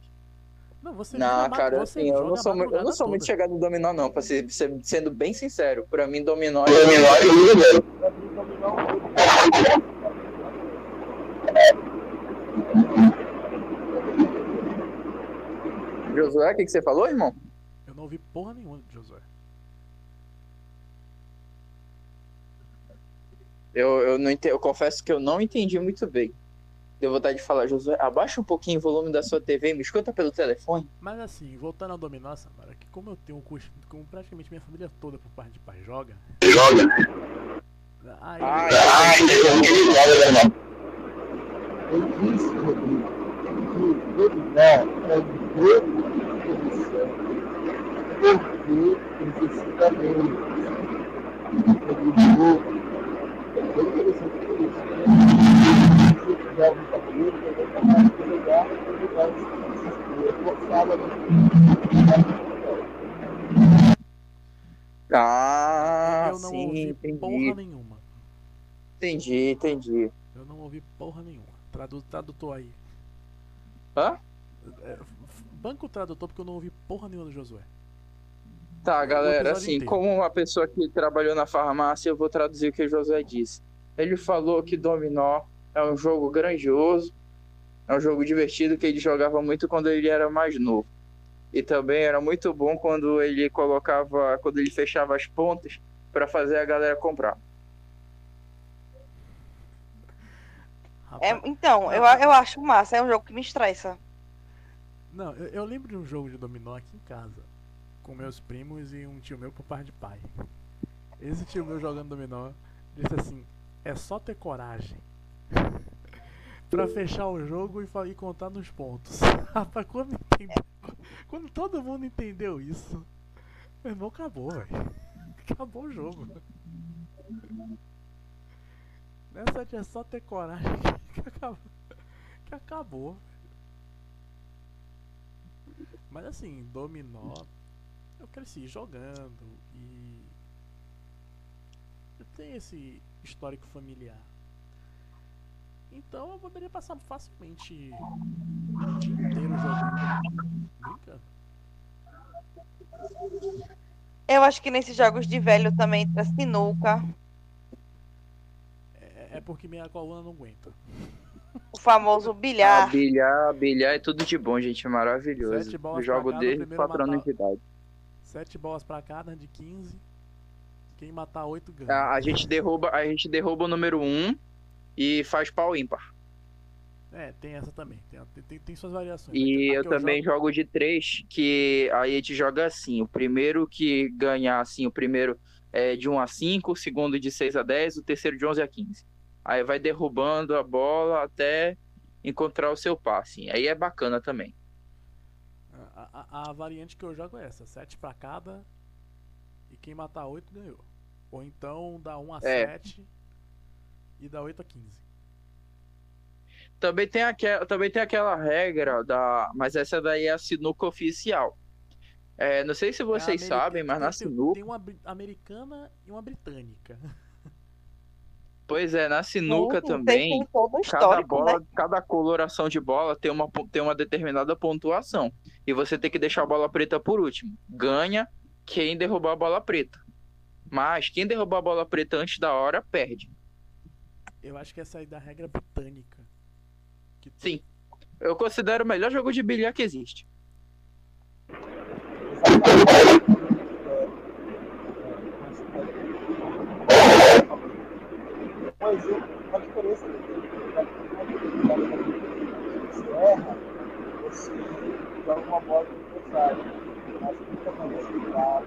[SPEAKER 1] Não, você
[SPEAKER 3] Não,
[SPEAKER 1] joga-
[SPEAKER 3] cara,
[SPEAKER 1] você
[SPEAKER 3] assim, eu não sou, eu não sou muito chegado no dominó, não, pra ser, ser- sendo bem sincero. Pra mim, dominó é
[SPEAKER 4] Dominó é de velho.
[SPEAKER 3] Josué, o que, que você falou, irmão?
[SPEAKER 1] Não ouvi porra nenhuma de Josué.
[SPEAKER 3] Eu, eu, não ente- eu confesso que eu não entendi muito bem. Deu vontade de falar, Josué, abaixa um pouquinho o volume da sua TV e me escuta pelo telefone.
[SPEAKER 1] Mas assim, voltando ao dominó, Samara, que como eu tenho um curso, como praticamente minha família toda por parte de pai joga,
[SPEAKER 4] Joga.
[SPEAKER 1] aí
[SPEAKER 3] Ai,
[SPEAKER 4] Ah, joga, meu irmão.
[SPEAKER 5] Eu disse, Rodrigo, é um jogo porque necessita dele. Aquele jogo é interessante por isso. Né? Vai capaz de jogar e forçada
[SPEAKER 3] Ah,
[SPEAKER 1] eu não
[SPEAKER 3] sim,
[SPEAKER 1] ouvi
[SPEAKER 3] entendi.
[SPEAKER 1] porra nenhuma.
[SPEAKER 3] Entendi, entendi.
[SPEAKER 1] Eu não ouvi porra nenhuma. Tradu tradutor aí.
[SPEAKER 3] Hã?
[SPEAKER 1] É, banco tradutor porque eu não ouvi porra nenhuma do Josué.
[SPEAKER 3] Tá, galera, assim,
[SPEAKER 1] inteiro.
[SPEAKER 3] como uma pessoa que trabalhou na farmácia, eu vou traduzir o que o Josué disse. Ele falou que Dominó é um jogo grandioso, é um jogo divertido que ele jogava muito quando ele era mais novo. E também era muito bom quando ele colocava, quando ele fechava as pontas para fazer a galera comprar.
[SPEAKER 2] É, então, eu, eu acho massa, é um jogo que me estressa.
[SPEAKER 1] Não, eu, eu lembro de um jogo de dominó aqui em casa. Com meus primos e um tio meu por parte de pai. Esse tio meu jogando dominó disse assim: é só ter coragem. pra fechar o jogo e, e contar nos pontos. Rapaz, quando, entende- quando todo mundo entendeu isso, meu irmão acabou, velho. Acabou o jogo. Nessa de é só ter coragem que acabou. Que acabou. Mas assim, dominó, eu cresci jogando e eu tenho esse histórico familiar. Então eu poderia passar facilmente o dia inteiro jogando. Brincando.
[SPEAKER 2] Eu acho que nesses jogos de velho também entra sinuca,
[SPEAKER 1] É, é porque minha coluna não aguenta.
[SPEAKER 2] o famoso
[SPEAKER 3] Ah,
[SPEAKER 2] bilhar.
[SPEAKER 3] bilhar, bilhar é tudo de bom, gente, é maravilhoso.
[SPEAKER 1] Bolas
[SPEAKER 3] jogo desde
[SPEAKER 1] primeiro
[SPEAKER 3] 4 anos de idade.
[SPEAKER 1] Sete bolas pra cada de 15. Quem matar oito ganha.
[SPEAKER 3] A, a gente derruba, a gente derruba o número 1 e faz pau ímpar.
[SPEAKER 1] É, tem essa também. Tem, tem, tem suas variações.
[SPEAKER 3] E eu
[SPEAKER 1] que
[SPEAKER 3] também
[SPEAKER 1] jogo-
[SPEAKER 3] jogo de 3, que aí a gente joga assim. O primeiro que ganhar assim, o primeiro é de 1 a 5, o segundo de 6 a 10, o terceiro de 11 a 15. Aí vai derrubando a bola até encontrar o seu passe. Aí é bacana também.
[SPEAKER 1] A, a- a variante que eu jogo é essa: 7 pra cada. E quem matar 8 ganhou. Ou então dá 1 a
[SPEAKER 3] É.
[SPEAKER 1] 7 e dá 8 a 15.
[SPEAKER 3] Também tem, aquela, também tem aquela regra da. Mas essa daí é a sinuca oficial. É, não sei se
[SPEAKER 1] É
[SPEAKER 3] vocês
[SPEAKER 1] america-
[SPEAKER 3] sabem, mas
[SPEAKER 1] tem-
[SPEAKER 3] na sinuca.
[SPEAKER 1] Tem uma americana e uma britânica.
[SPEAKER 3] Pois é, na sinuca
[SPEAKER 2] Sim,
[SPEAKER 3] também. Cada
[SPEAKER 2] histórico,
[SPEAKER 3] bola,
[SPEAKER 2] né?
[SPEAKER 3] cada coloração de bola tem uma, tem uma determinada pontuação. E você tem que deixar a bola preta por último. Ganha quem derrubar a bola preta. Mas quem derrubar a bola preta antes da hora, perde.
[SPEAKER 1] Eu acho que essa aí é da regra britânica. Que
[SPEAKER 3] Sim. Eu considero o melhor jogo de bilhar que existe.
[SPEAKER 5] Um exemplo, uma diferença que tem você erra, você joga uma bola no adversário. Mas nunca vai facilitar.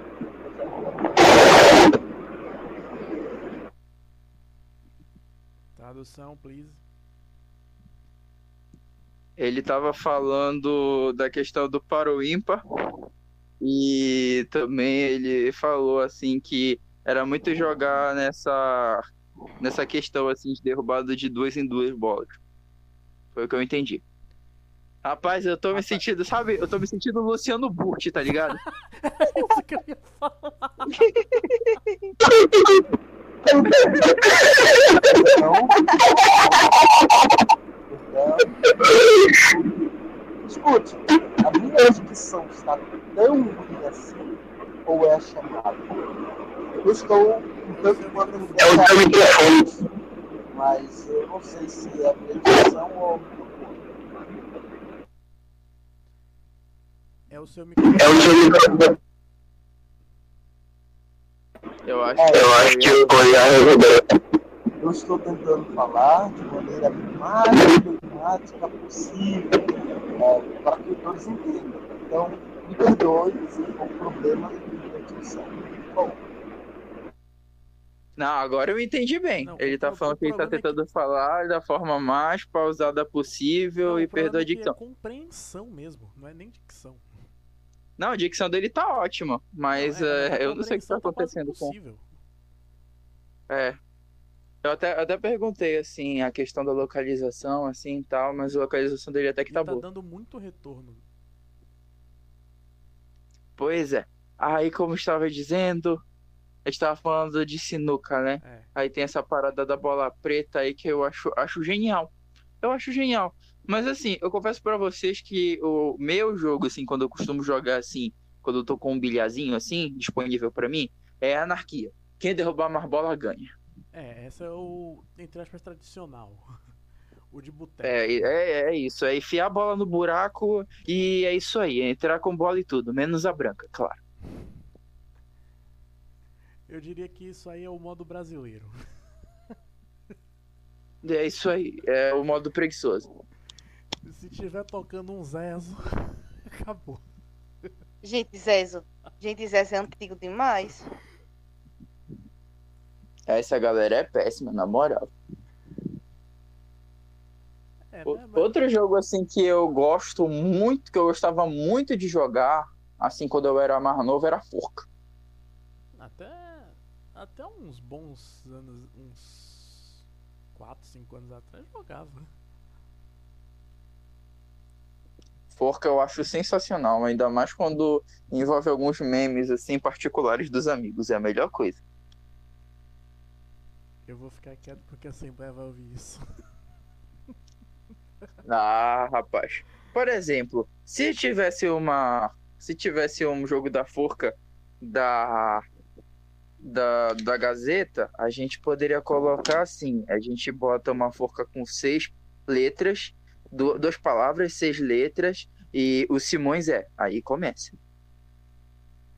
[SPEAKER 1] Tradução, please.
[SPEAKER 3] Ele estava falando da questão do paro ímpar. E também ele falou assim que era muito jogar nessa nessa questão assim de derrubada de duas em duas bolas. Foi o que eu entendi. Rapaz, eu tô me sentindo, sabe? Eu tô me sentindo Luciano Burti, tá ligado?
[SPEAKER 1] Isso que eu ia falar.
[SPEAKER 5] Então, escute, a minha dicção está tão ruim assim, ou é a chamada? Eu estou um tanto quanto
[SPEAKER 4] É o seu microfone.
[SPEAKER 5] mas eu não sei se é a minha dicção ou
[SPEAKER 1] É o seu
[SPEAKER 4] É
[SPEAKER 1] microfone.
[SPEAKER 4] o seu microfone.
[SPEAKER 3] Eu acho,
[SPEAKER 5] É,
[SPEAKER 3] que
[SPEAKER 4] Eu acho que o Goiás resolveu.
[SPEAKER 5] Eu estou tentando falar de maneira mais pragmática possível, é, para que todos entendam. Então, me perdoe se for problema de dicção. Bom,
[SPEAKER 3] Não, agora eu entendi bem.
[SPEAKER 1] Não,
[SPEAKER 3] ele tá
[SPEAKER 1] pro-
[SPEAKER 3] falando que ele tá
[SPEAKER 1] problema é que-
[SPEAKER 3] tentando falar da forma mais pausada possível
[SPEAKER 1] Não,
[SPEAKER 3] e perdoa a
[SPEAKER 1] é que
[SPEAKER 3] dicção.
[SPEAKER 1] É compreensão mesmo, não é nem dicção.
[SPEAKER 3] Não, a dicção dele tá ótima, mas
[SPEAKER 1] Não, é,
[SPEAKER 3] é,
[SPEAKER 1] a
[SPEAKER 3] eu não sei o que tá
[SPEAKER 1] quase
[SPEAKER 3] acontecendo com.
[SPEAKER 1] impossível.
[SPEAKER 3] É. Eu até, até perguntei, assim, a questão da localização, assim e tal, mas a localização dele até que
[SPEAKER 1] Ele
[SPEAKER 3] tá
[SPEAKER 1] tá
[SPEAKER 3] boa.
[SPEAKER 1] dando muito retorno.
[SPEAKER 3] Pois é. Aí, como eu estava dizendo, a gente tava falando de sinuca, né?
[SPEAKER 1] É.
[SPEAKER 3] Aí tem essa parada da bola preta aí que eu acho, acho genial. Eu acho genial. Mas assim, eu confesso pra vocês que o meu jogo, assim, quando eu costumo jogar assim, quando eu tô com um bilhazinho assim, disponível pra mim, é anarquia. Quem derrubar mais bola ganha.
[SPEAKER 1] É, esse é o, entre aspas, tradicional. O de boteco.
[SPEAKER 3] É, é, é isso. É enfiar a bola no buraco e é isso aí. É entrar com bola e tudo, menos a branca, claro.
[SPEAKER 1] Eu diria que isso aí é o modo brasileiro.
[SPEAKER 3] É isso aí. É o modo preguiçoso.
[SPEAKER 1] Se tiver tocando um Zezo, acabou.
[SPEAKER 2] Gente, Zezo. Gente, Zezo é antigo demais.
[SPEAKER 3] Essa galera é péssima, na moral.
[SPEAKER 1] É,
[SPEAKER 3] O-
[SPEAKER 1] né, mas-
[SPEAKER 3] Outro jogo assim que eu gosto muito, que eu gostava muito de jogar, assim quando eu era mais novo, era Forca.
[SPEAKER 1] Até, uns bons anos, uns 4, 5 anos atrás, jogava.
[SPEAKER 3] Forca eu acho sensacional, ainda mais quando envolve alguns memes assim particulares dos amigos, é a melhor coisa.
[SPEAKER 1] Eu vou ficar quieto porque a Assembleia vai ouvir isso.
[SPEAKER 3] Ah, rapaz. Por exemplo, se tivesse uma, se tivesse um jogo da Forca da da, da Gazeta, a gente poderia colocar assim, a gente bota uma forca com seis letras, du- duas palavras, seis letras e o Simões é, aí começa.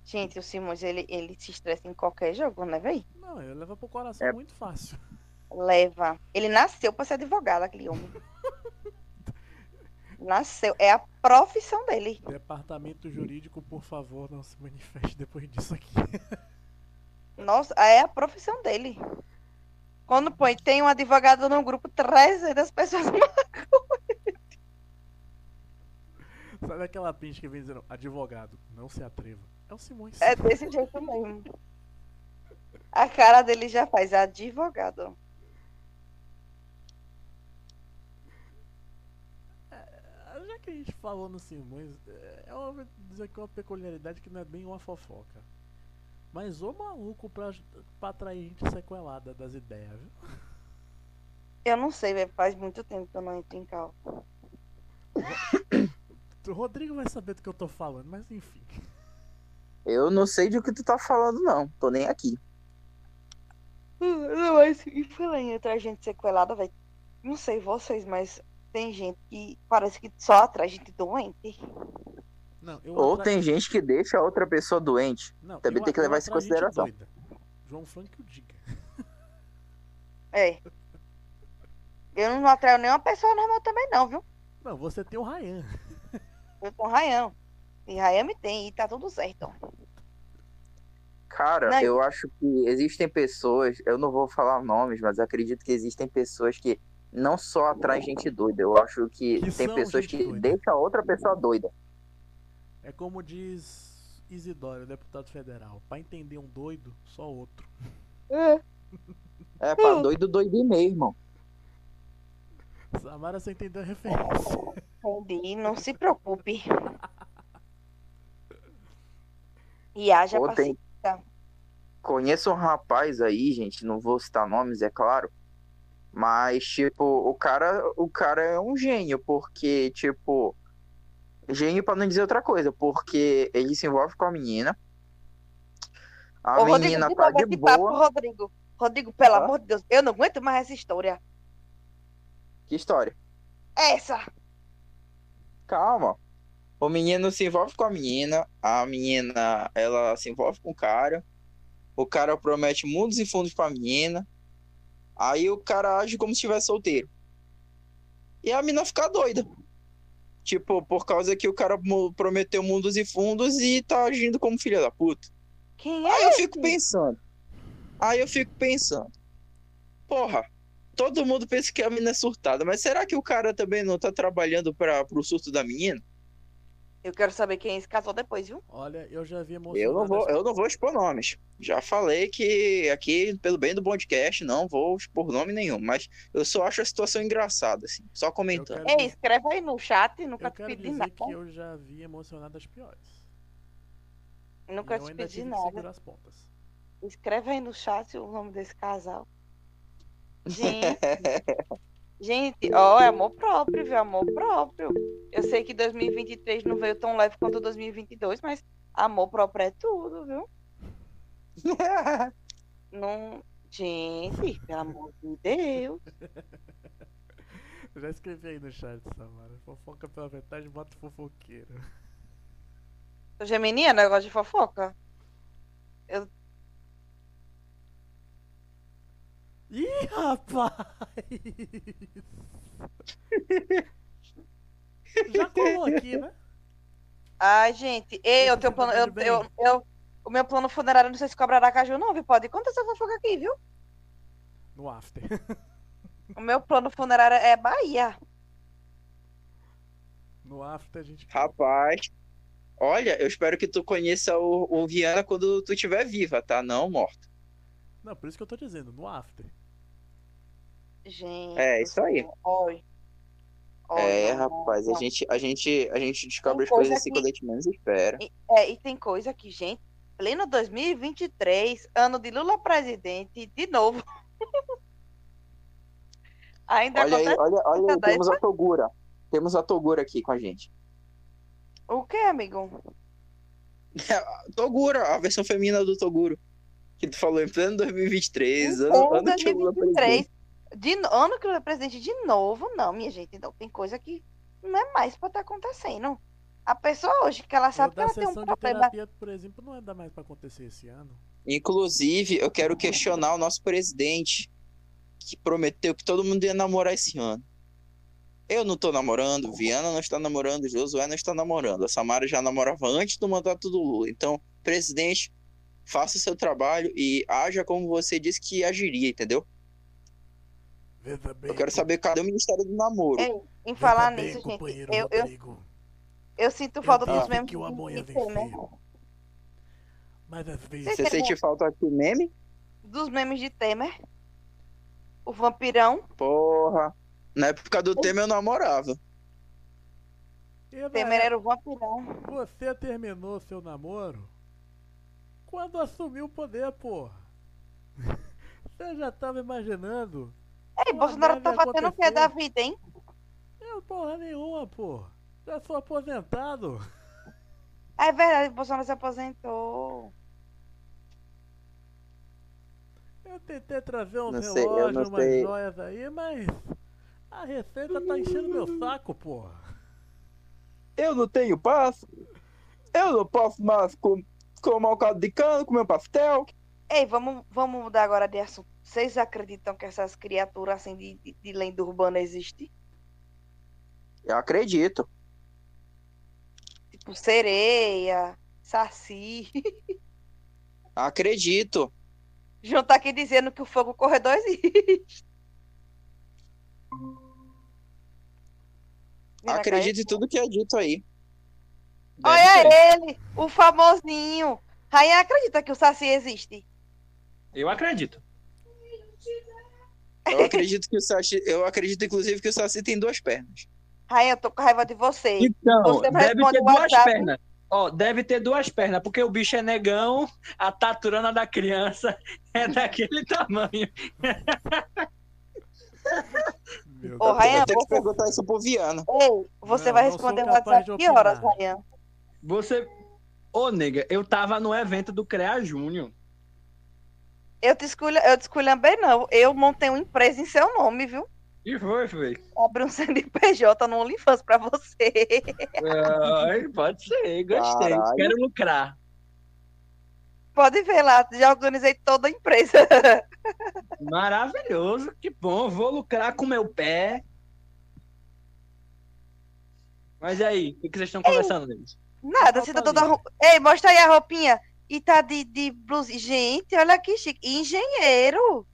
[SPEAKER 2] Gente, o Simões, ele, ele se estressa em qualquer jogo, né, véi?
[SPEAKER 1] Não, ele leva pro coração
[SPEAKER 3] É.
[SPEAKER 1] muito fácil.
[SPEAKER 2] Leva. Ele nasceu pra ser advogado, aquele homem. Nasceu. É a profissão dele.
[SPEAKER 1] Departamento jurídico, por favor, não se manifeste depois disso aqui.
[SPEAKER 2] Nossa, é a profissão dele. Quando põe, tem um advogado no grupo, 300 pessoas.
[SPEAKER 1] Sabe aquela pinche que vem dizendo, advogado, não se atreva. É o Simões.
[SPEAKER 2] É desse jeito mesmo. A cara dele já faz advogado.
[SPEAKER 1] Ah, Já que a gente falou no Simões, é, eu vou dizer que é uma peculiaridade que não é bem uma fofoca. Mas o maluco pra, pra atrair gente sequelada das ideias, viu?
[SPEAKER 2] Eu não sei, velho. Faz muito tempo que eu não entro em cal.
[SPEAKER 1] O Rodrigo vai saber do que eu tô falando, mas enfim.
[SPEAKER 3] Eu não sei de que tu tá falando não, tô nem aqui.
[SPEAKER 2] Não, mas e falar em entrar gente sequelada, velho. Não sei vocês, mas tem gente que parece que só atrai gente doente.
[SPEAKER 1] Não, eu
[SPEAKER 3] Ou tem gente que deixa a outra pessoa doente.
[SPEAKER 1] Não,
[SPEAKER 3] também tem que levar isso em consideração.
[SPEAKER 1] João Frank o diga.
[SPEAKER 2] É. Eu não atraio nenhuma pessoa normal também, não, viu?
[SPEAKER 1] Não, você tem o Ryan.
[SPEAKER 2] Eu com Rayão. E Rayão me tem, e tá tudo certo.
[SPEAKER 3] Cara,
[SPEAKER 2] Não,
[SPEAKER 3] eu acho que existem pessoas, eu não vou falar nomes, mas acredito que existem pessoas que não só atraem gente doida, eu acho que,
[SPEAKER 1] Que
[SPEAKER 3] tem pessoas que
[SPEAKER 1] doida.
[SPEAKER 3] deixam a outra pessoa doida.
[SPEAKER 1] É como diz Isidório, deputado federal. Pra entender um doido, só outro.
[SPEAKER 2] É.
[SPEAKER 3] É pra doido doido mesmo.
[SPEAKER 1] Samara, você entendeu a referência.
[SPEAKER 2] Entendi, não se preocupe. E haja paciência.
[SPEAKER 3] tem... Conheço um rapaz aí, gente, não vou citar nomes, é claro. Mas, tipo, o cara, o cara é um gênio, porque, tipo, gênio pra não dizer outra coisa, porque ele se envolve com a menina. A
[SPEAKER 2] Ô, Rodrigo,
[SPEAKER 3] menina
[SPEAKER 2] de
[SPEAKER 3] tá de
[SPEAKER 2] esse papo,
[SPEAKER 3] boa.
[SPEAKER 2] Rodrigo. Rodrigo, pelo
[SPEAKER 3] Hã?
[SPEAKER 2] amor de Deus, eu não aguento mais essa história.
[SPEAKER 3] Que história?
[SPEAKER 2] Essa.
[SPEAKER 3] Calma. O menino se envolve com a menina, a menina, ela se envolve com o cara. o cara promete mundos e fundos pra menina, aí o cara age como se estivesse solteiro. E a mina fica doida. Tipo, por causa que o cara prometeu mundos e fundos e tá agindo como filha da puta.
[SPEAKER 2] Quem
[SPEAKER 3] Aí
[SPEAKER 2] é?
[SPEAKER 3] eu fico pensando. Aí eu fico pensando. Porra, todo mundo pensa que a menina é surtada, mas será que o cara também não tá trabalhando para pro surto da menina?
[SPEAKER 2] Eu quero saber quem se casou depois, viu?
[SPEAKER 1] Olha, eu já vi
[SPEAKER 3] Eu
[SPEAKER 1] emocionado.
[SPEAKER 3] não vou, eu não vou expor nomes. Já falei que aqui, pelo bem do podcast, não vou expor nome nenhum, mas eu só acho a situação engraçada, assim, só comentando.
[SPEAKER 1] quero-
[SPEAKER 2] Ei, escreve aí no chat, nunca
[SPEAKER 1] Eu
[SPEAKER 2] te pedi
[SPEAKER 1] dizer
[SPEAKER 2] nada.
[SPEAKER 1] que eu já vi emocionadas piores.
[SPEAKER 2] Nunca
[SPEAKER 1] e eu
[SPEAKER 2] te pedi nada.
[SPEAKER 1] segurar as pontas.
[SPEAKER 2] Escreve aí no chat o nome desse casal. Gente, gente, ó, é amor próprio, viu? Amor próprio. Eu sei que 2023 não veio tão leve quanto 2022, mas amor próprio é tudo, viu? Não. Gente, pelo amor de Deus.
[SPEAKER 1] Já escrevi aí no chat, Samara. Fofoca pela metade, bota fofoqueiro.
[SPEAKER 2] Geminiana, negócio de fofoca.
[SPEAKER 1] Ih, rapaz! Já colou aqui, né?
[SPEAKER 2] Ai, gente, ei, eu tenho
[SPEAKER 1] tá
[SPEAKER 2] plano. Eu, eu, eu- o meu plano funerário não sei se cobrará caju, não, viu? Pode conta essa fofoca aqui, viu?
[SPEAKER 1] No after.
[SPEAKER 2] O meu plano funerário é Bahia.
[SPEAKER 1] No after a gente.
[SPEAKER 3] Rapaz, olha, eu espero que tu conheça o, o Viana quando tu estiver viva, tá? Não morto.
[SPEAKER 1] Não, por isso que eu tô dizendo, no after.
[SPEAKER 2] Gente.
[SPEAKER 3] É, isso aí.
[SPEAKER 2] céu, Oi. Oi,
[SPEAKER 3] É,
[SPEAKER 2] não,
[SPEAKER 3] rapaz, a gente, a gente, a gente descobre
[SPEAKER 2] Tem
[SPEAKER 3] as coisas
[SPEAKER 2] coisa
[SPEAKER 3] assim
[SPEAKER 2] que-
[SPEAKER 3] quando a gente menos espera.
[SPEAKER 2] É, e tem coisa que, gente, pleno 2023, ano de Lula presidente, de novo. Ainda
[SPEAKER 3] Olha aí, olha, olha aí, temos a Togura. Temos a Togura aqui com a gente.
[SPEAKER 2] o que, amigo?
[SPEAKER 3] Togura, a versão feminina do Toguro. Que tu falou em pleno 2023, ano, ano que o Lula
[SPEAKER 2] 2023, de, no- ano que o Lula é presidente de novo, não, minha gente, não, tem coisa que não é mais pra estar acontecendo. A pessoa hoje, que ela sabe que ela tem um problema.
[SPEAKER 1] terapia, por exemplo, não é dar mais pra acontecer esse ano.
[SPEAKER 3] Inclusive, eu quero questionar o nosso presidente, que prometeu que todo mundo ia namorar esse ano. Eu não tô namorando, Viana não está namorando, Josué não está namorando. A Samara já namorava antes do mandato do Lula. Então, presidente, faça o seu trabalho e haja como você disse que agiria, entendeu?
[SPEAKER 1] Veja bem.
[SPEAKER 3] Eu quero saber cadê o Ministério do Namoro.
[SPEAKER 2] Ei, em
[SPEAKER 1] veja
[SPEAKER 2] falar
[SPEAKER 1] bem,
[SPEAKER 2] nisso, gente, eu, eu, eu sinto falta dos memes
[SPEAKER 1] que o
[SPEAKER 2] né?
[SPEAKER 1] Mas às vezes.
[SPEAKER 2] Você
[SPEAKER 3] Você sente falta aqui meme?
[SPEAKER 2] dos memes de Temer. O vampirão.
[SPEAKER 3] Porra. Na época do Temer eu namorava.
[SPEAKER 1] Na
[SPEAKER 2] Temer era o vampirão.
[SPEAKER 1] Você terminou seu namoro quando assumiu o poder, porra. Você já tava imaginando?
[SPEAKER 2] Ei,
[SPEAKER 1] Pô,
[SPEAKER 2] Bolsonaro tá fazendo o que da vida, hein?
[SPEAKER 1] Eu porra nenhuma, porra. Já sou aposentado.
[SPEAKER 2] É verdade, Bolsonaro se aposentou.
[SPEAKER 1] Eu tentei trazer uns
[SPEAKER 3] Não
[SPEAKER 1] relógios, umas
[SPEAKER 3] sei.
[SPEAKER 1] joias aí, mas a receita tá enchendo meu saco, porra.
[SPEAKER 3] Eu não tenho passo. Eu não posso mais com, tomar um caldo de cana, comer um pastel.
[SPEAKER 2] Ei, vamos, vamos mudar agora de assunto. Vocês acreditam que essas criaturas assim de, de, de lenda urbana existem?
[SPEAKER 3] Eu acredito.
[SPEAKER 2] Tipo sereia, saci.
[SPEAKER 3] Acredito.
[SPEAKER 2] João tá aqui dizendo que o fogo corredor existe.
[SPEAKER 3] Acredito em tudo que é dito aí. Deve
[SPEAKER 2] Olha
[SPEAKER 3] ser.
[SPEAKER 2] ele, o famosinho. Rainha acredita que o Saci existe.
[SPEAKER 6] Eu acredito.
[SPEAKER 3] Eu acredito que o Saci. Eu acredito, inclusive, que o Saci tem duas pernas.
[SPEAKER 2] Rainha, eu tô com raiva de você.
[SPEAKER 6] Então,
[SPEAKER 2] Você
[SPEAKER 6] deve ter
[SPEAKER 2] no
[SPEAKER 6] duas
[SPEAKER 2] WhatsApp.
[SPEAKER 6] pernas. Ó, deve ter duas pernas, porque o bicho é negão, a taturana da criança é daquele tamanho.
[SPEAKER 1] Meu
[SPEAKER 2] Ô, Rainha,
[SPEAKER 3] Vou ter que
[SPEAKER 2] você,
[SPEAKER 3] perguntar isso pro Viana.
[SPEAKER 2] ei, você
[SPEAKER 1] Não,
[SPEAKER 2] vai responder
[SPEAKER 1] sou
[SPEAKER 2] o
[SPEAKER 1] capaz
[SPEAKER 2] WhatsApp
[SPEAKER 1] de
[SPEAKER 2] que horas. Rainha?
[SPEAKER 6] Você. Ô, nega, eu tava no evento do CREA Júnior.
[SPEAKER 2] Eu te escolho, eu te esculhambei, não. Eu montei uma empresa em seu nome, viu?
[SPEAKER 6] E foi, foi.
[SPEAKER 2] Abri um CNPJ no OnlyFans pra você.
[SPEAKER 6] Ai, pode ser, gostei.
[SPEAKER 3] Caralho.
[SPEAKER 6] Quero lucrar.
[SPEAKER 2] Pode ver lá, já organizei toda a empresa.
[SPEAKER 6] Maravilhoso, que bom. Vou lucrar com meu pé. Mas aí, o que vocês estão conversando deles?
[SPEAKER 2] Nada, você tá toda. Ei, mostra aí a roupinha. E tá de, de blusa. Gente, olha que chique. Engenheiro.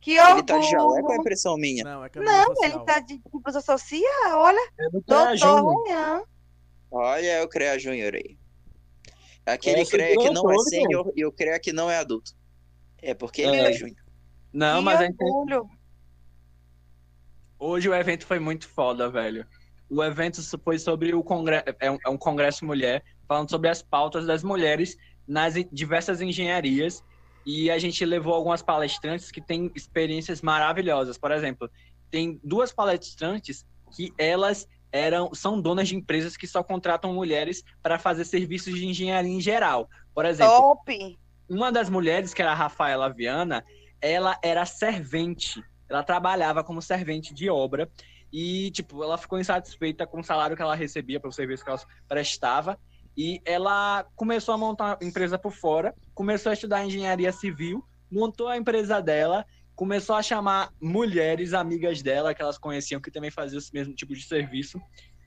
[SPEAKER 2] Que
[SPEAKER 3] Ele tá de jaleco é
[SPEAKER 2] orgulho.
[SPEAKER 3] impressão minha?
[SPEAKER 1] Não, é é
[SPEAKER 2] Não, ele tá de, de blusa social. Olha,
[SPEAKER 6] É do
[SPEAKER 2] doutor.
[SPEAKER 3] Olha o CREA Júnior aí. Aquele
[SPEAKER 6] É,
[SPEAKER 3] CREA que não é sênior e o CREA que não é adulto. É porque ele
[SPEAKER 6] É.
[SPEAKER 3] é Júnior.
[SPEAKER 6] Não,
[SPEAKER 2] Que
[SPEAKER 6] mas a gente-
[SPEAKER 2] orgulho.
[SPEAKER 6] hoje o evento foi muito foda, velho. O evento foi sobre o congresso, é um, é um congresso mulher, falando sobre as pautas das mulheres nas diversas engenharias. E a gente levou algumas palestrantes que têm experiências maravilhosas. Por exemplo, tem duas palestrantes que elas eram são donas de empresas que só contratam mulheres para fazer serviços de engenharia em geral. Por exemplo,
[SPEAKER 2] Top.
[SPEAKER 6] uma das mulheres, que era a Rafaela Viana, ela era servente. Ela trabalhava como servente de obra. E, tipo, ela ficou insatisfeita com o salário que ela recebia pelo serviço que ela prestava. E ela começou a montar a empresa por fora, começou a estudar engenharia civil, montou a empresa dela, começou a chamar mulheres amigas dela, que elas conheciam, que também faziam esse mesmo tipo de serviço.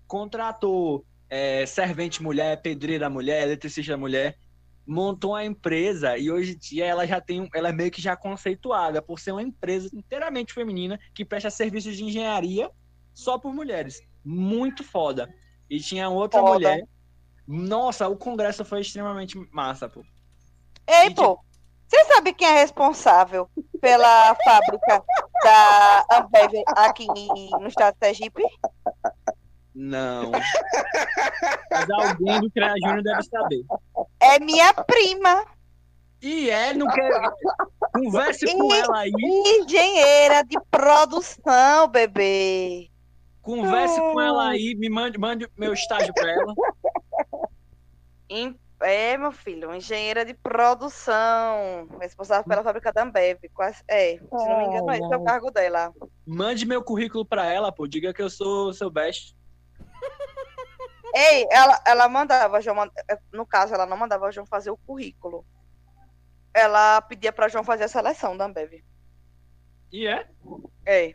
[SPEAKER 6] Contratou é, servente mulher, pedreira mulher, eletricista mulher montou a empresa e hoje em dia ela já tem, um- ela é meio que já conceituada por ser uma empresa inteiramente feminina que presta serviços de engenharia só por mulheres. Muito foda. E tinha outra
[SPEAKER 2] Foda.
[SPEAKER 6] mulher. Nossa, o congresso foi extremamente massa, pô.
[SPEAKER 2] Ei,
[SPEAKER 6] E,
[SPEAKER 2] pô. Você sabe quem é responsável pela fábrica da Ambev aqui no estado de Sergipe?
[SPEAKER 6] Não. Mas alguém do CREA Júnior deve saber.
[SPEAKER 2] É minha prima,
[SPEAKER 6] E é, não quer. Converse com
[SPEAKER 2] E-
[SPEAKER 6] ela aí.
[SPEAKER 2] engenheira de produção, bebê.
[SPEAKER 6] Converse com ela aí. Me mande, mande meu estágio pra ela.
[SPEAKER 2] Em- É, meu filho, engenheira de produção, responsável pela fábrica da Ambev. Quase, é, se não me engano, esse é o cargo dela.
[SPEAKER 6] Mande meu currículo pra ela, pô. Diga que eu sou seu best.
[SPEAKER 2] Ei, ela, ela mandava, João, mand- no caso, ela não mandava o João fazer o currículo. Ela pedia para João fazer a seleção da Ambev.
[SPEAKER 6] E é.
[SPEAKER 2] É,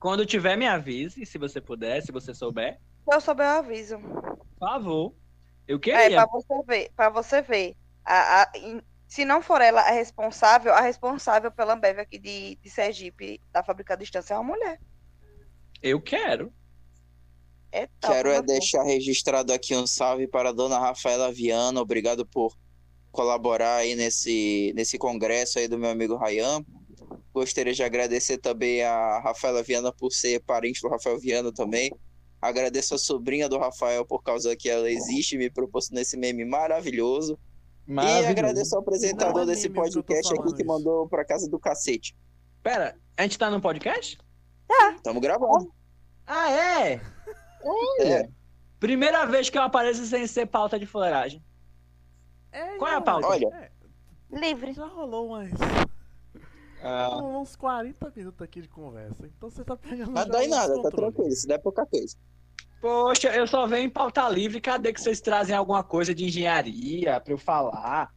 [SPEAKER 6] Quando tiver, me avise, se você puder, se você souber.
[SPEAKER 2] se eu souber, eu aviso.
[SPEAKER 6] Por favor. Eu
[SPEAKER 2] É,
[SPEAKER 6] queria.
[SPEAKER 2] para você ver, para você ver. A- a- se não for ela a responsável, a responsável pela Ambev aqui de, de Sergipe, da fábrica à distância, é uma mulher.
[SPEAKER 6] Eu quero.
[SPEAKER 2] É top,
[SPEAKER 3] Quero é deixar registrado aqui um salve para a dona Rafaela Viana. Obrigado por colaborar aí nesse, nesse congresso aí do meu amigo Rayan. Gostaria de agradecer também a Rafaela Viana por ser parente do Rafael Viana também. Agradeço a sobrinha do Rafael por causa que ela existe e me proporcionou esse meme maravilhoso. E
[SPEAKER 6] Maravilhoso.
[SPEAKER 3] agradeço ao apresentador
[SPEAKER 1] é
[SPEAKER 3] desse
[SPEAKER 1] que
[SPEAKER 3] podcast aqui que
[SPEAKER 1] isso.
[SPEAKER 3] mandou pra casa do cacete.
[SPEAKER 6] Pera, a gente tá no podcast?
[SPEAKER 3] Tamo gravando.
[SPEAKER 6] Ah, é?
[SPEAKER 3] É.
[SPEAKER 6] Primeira vez que eu apareço sem ser pauta de fuleiragem.
[SPEAKER 1] É,
[SPEAKER 6] Qual é a pauta?
[SPEAKER 3] Olha.
[SPEAKER 1] é,
[SPEAKER 2] Livre.
[SPEAKER 1] já rolou umas,
[SPEAKER 6] Ah,
[SPEAKER 1] uns 40 minutos aqui de conversa. Então você tá pegando.
[SPEAKER 3] Mas dói nada, tá tranquilo. Isso daí é pouca coisa.
[SPEAKER 6] poxa, eu só venho em pauta livre. Cadê que vocês trazem alguma coisa de engenharia pra eu falar?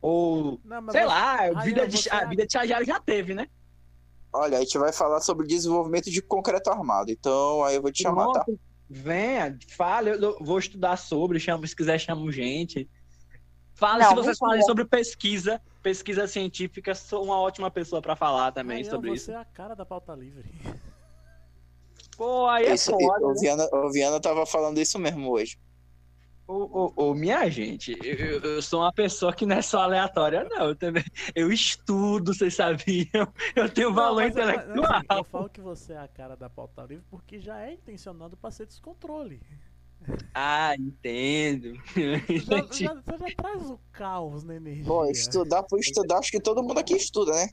[SPEAKER 6] Ou,
[SPEAKER 1] Não,
[SPEAKER 6] sei
[SPEAKER 1] você-
[SPEAKER 6] lá,
[SPEAKER 1] Aí,
[SPEAKER 6] vida de,
[SPEAKER 1] você-
[SPEAKER 6] a vida de estagiário já teve, né?
[SPEAKER 3] Olha, a gente vai falar sobre desenvolvimento de concreto armado. Então, aí eu vou te chamar, tá?
[SPEAKER 6] Pronto, Venha, fale, eu eu vou estudar sobre, chamo, se quiser chamo gente. Fale,
[SPEAKER 2] Não,
[SPEAKER 6] se vocês falarem sobre pesquisa, pesquisa científica, sou uma ótima pessoa pra falar também
[SPEAKER 1] Rayan,
[SPEAKER 6] sobre
[SPEAKER 1] você
[SPEAKER 6] isso.
[SPEAKER 1] é a cara da pauta livre.
[SPEAKER 6] Pô, aí é
[SPEAKER 3] Isso,
[SPEAKER 6] foda,
[SPEAKER 3] o,
[SPEAKER 6] né?
[SPEAKER 3] Viana, o Viana tava falando isso mesmo hoje.
[SPEAKER 6] Ô, ô, ô, minha gente, eu, eu- eu sou uma pessoa que não é só aleatória, não. Eu também. Eu estudo, vocês sabiam. Eu tenho
[SPEAKER 1] Não,
[SPEAKER 6] valor
[SPEAKER 1] é- mas,
[SPEAKER 6] intelectual.
[SPEAKER 1] assim, eu falo que você é a cara da pauta livre porque já é intencionado pra ser descontrole.
[SPEAKER 6] Ah, entendo.
[SPEAKER 1] Já, já- você já traz o caos na energia.
[SPEAKER 3] Pô, estudar por estudar, acho que todo mundo aqui estuda, né?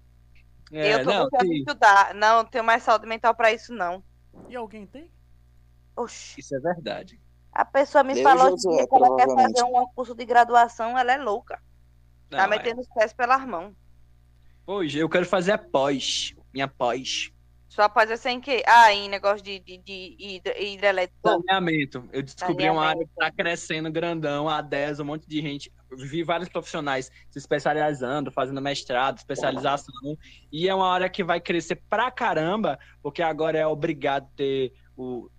[SPEAKER 6] é,
[SPEAKER 2] eu tô
[SPEAKER 6] não,
[SPEAKER 2] estudar. Não, não tenho mais saúde mental para isso, não.
[SPEAKER 1] E alguém tem?
[SPEAKER 2] Oxi.
[SPEAKER 6] isso é verdade.
[SPEAKER 2] A pessoa me
[SPEAKER 3] Eu,
[SPEAKER 2] falou
[SPEAKER 3] Josué,
[SPEAKER 2] que ela quer fazer um curso de graduação, ela é louca. Tá
[SPEAKER 6] Não, é.
[SPEAKER 2] metendo os pés pelas mãos.
[SPEAKER 6] Hoje eu quero fazer a pós. Minha pós.
[SPEAKER 2] Sua pós vai ser em quê? Ah, em negócio de, de, de hidro- hidrelétrico.
[SPEAKER 6] Saneamento. Eu descobri uma área
[SPEAKER 2] Saneamento.
[SPEAKER 6] que tá crescendo grandão, há 10, um monte de gente. Eu vi vários profissionais se especializando, fazendo mestrado, especialização. E é uma área que vai crescer pra caramba, porque agora é obrigado ter o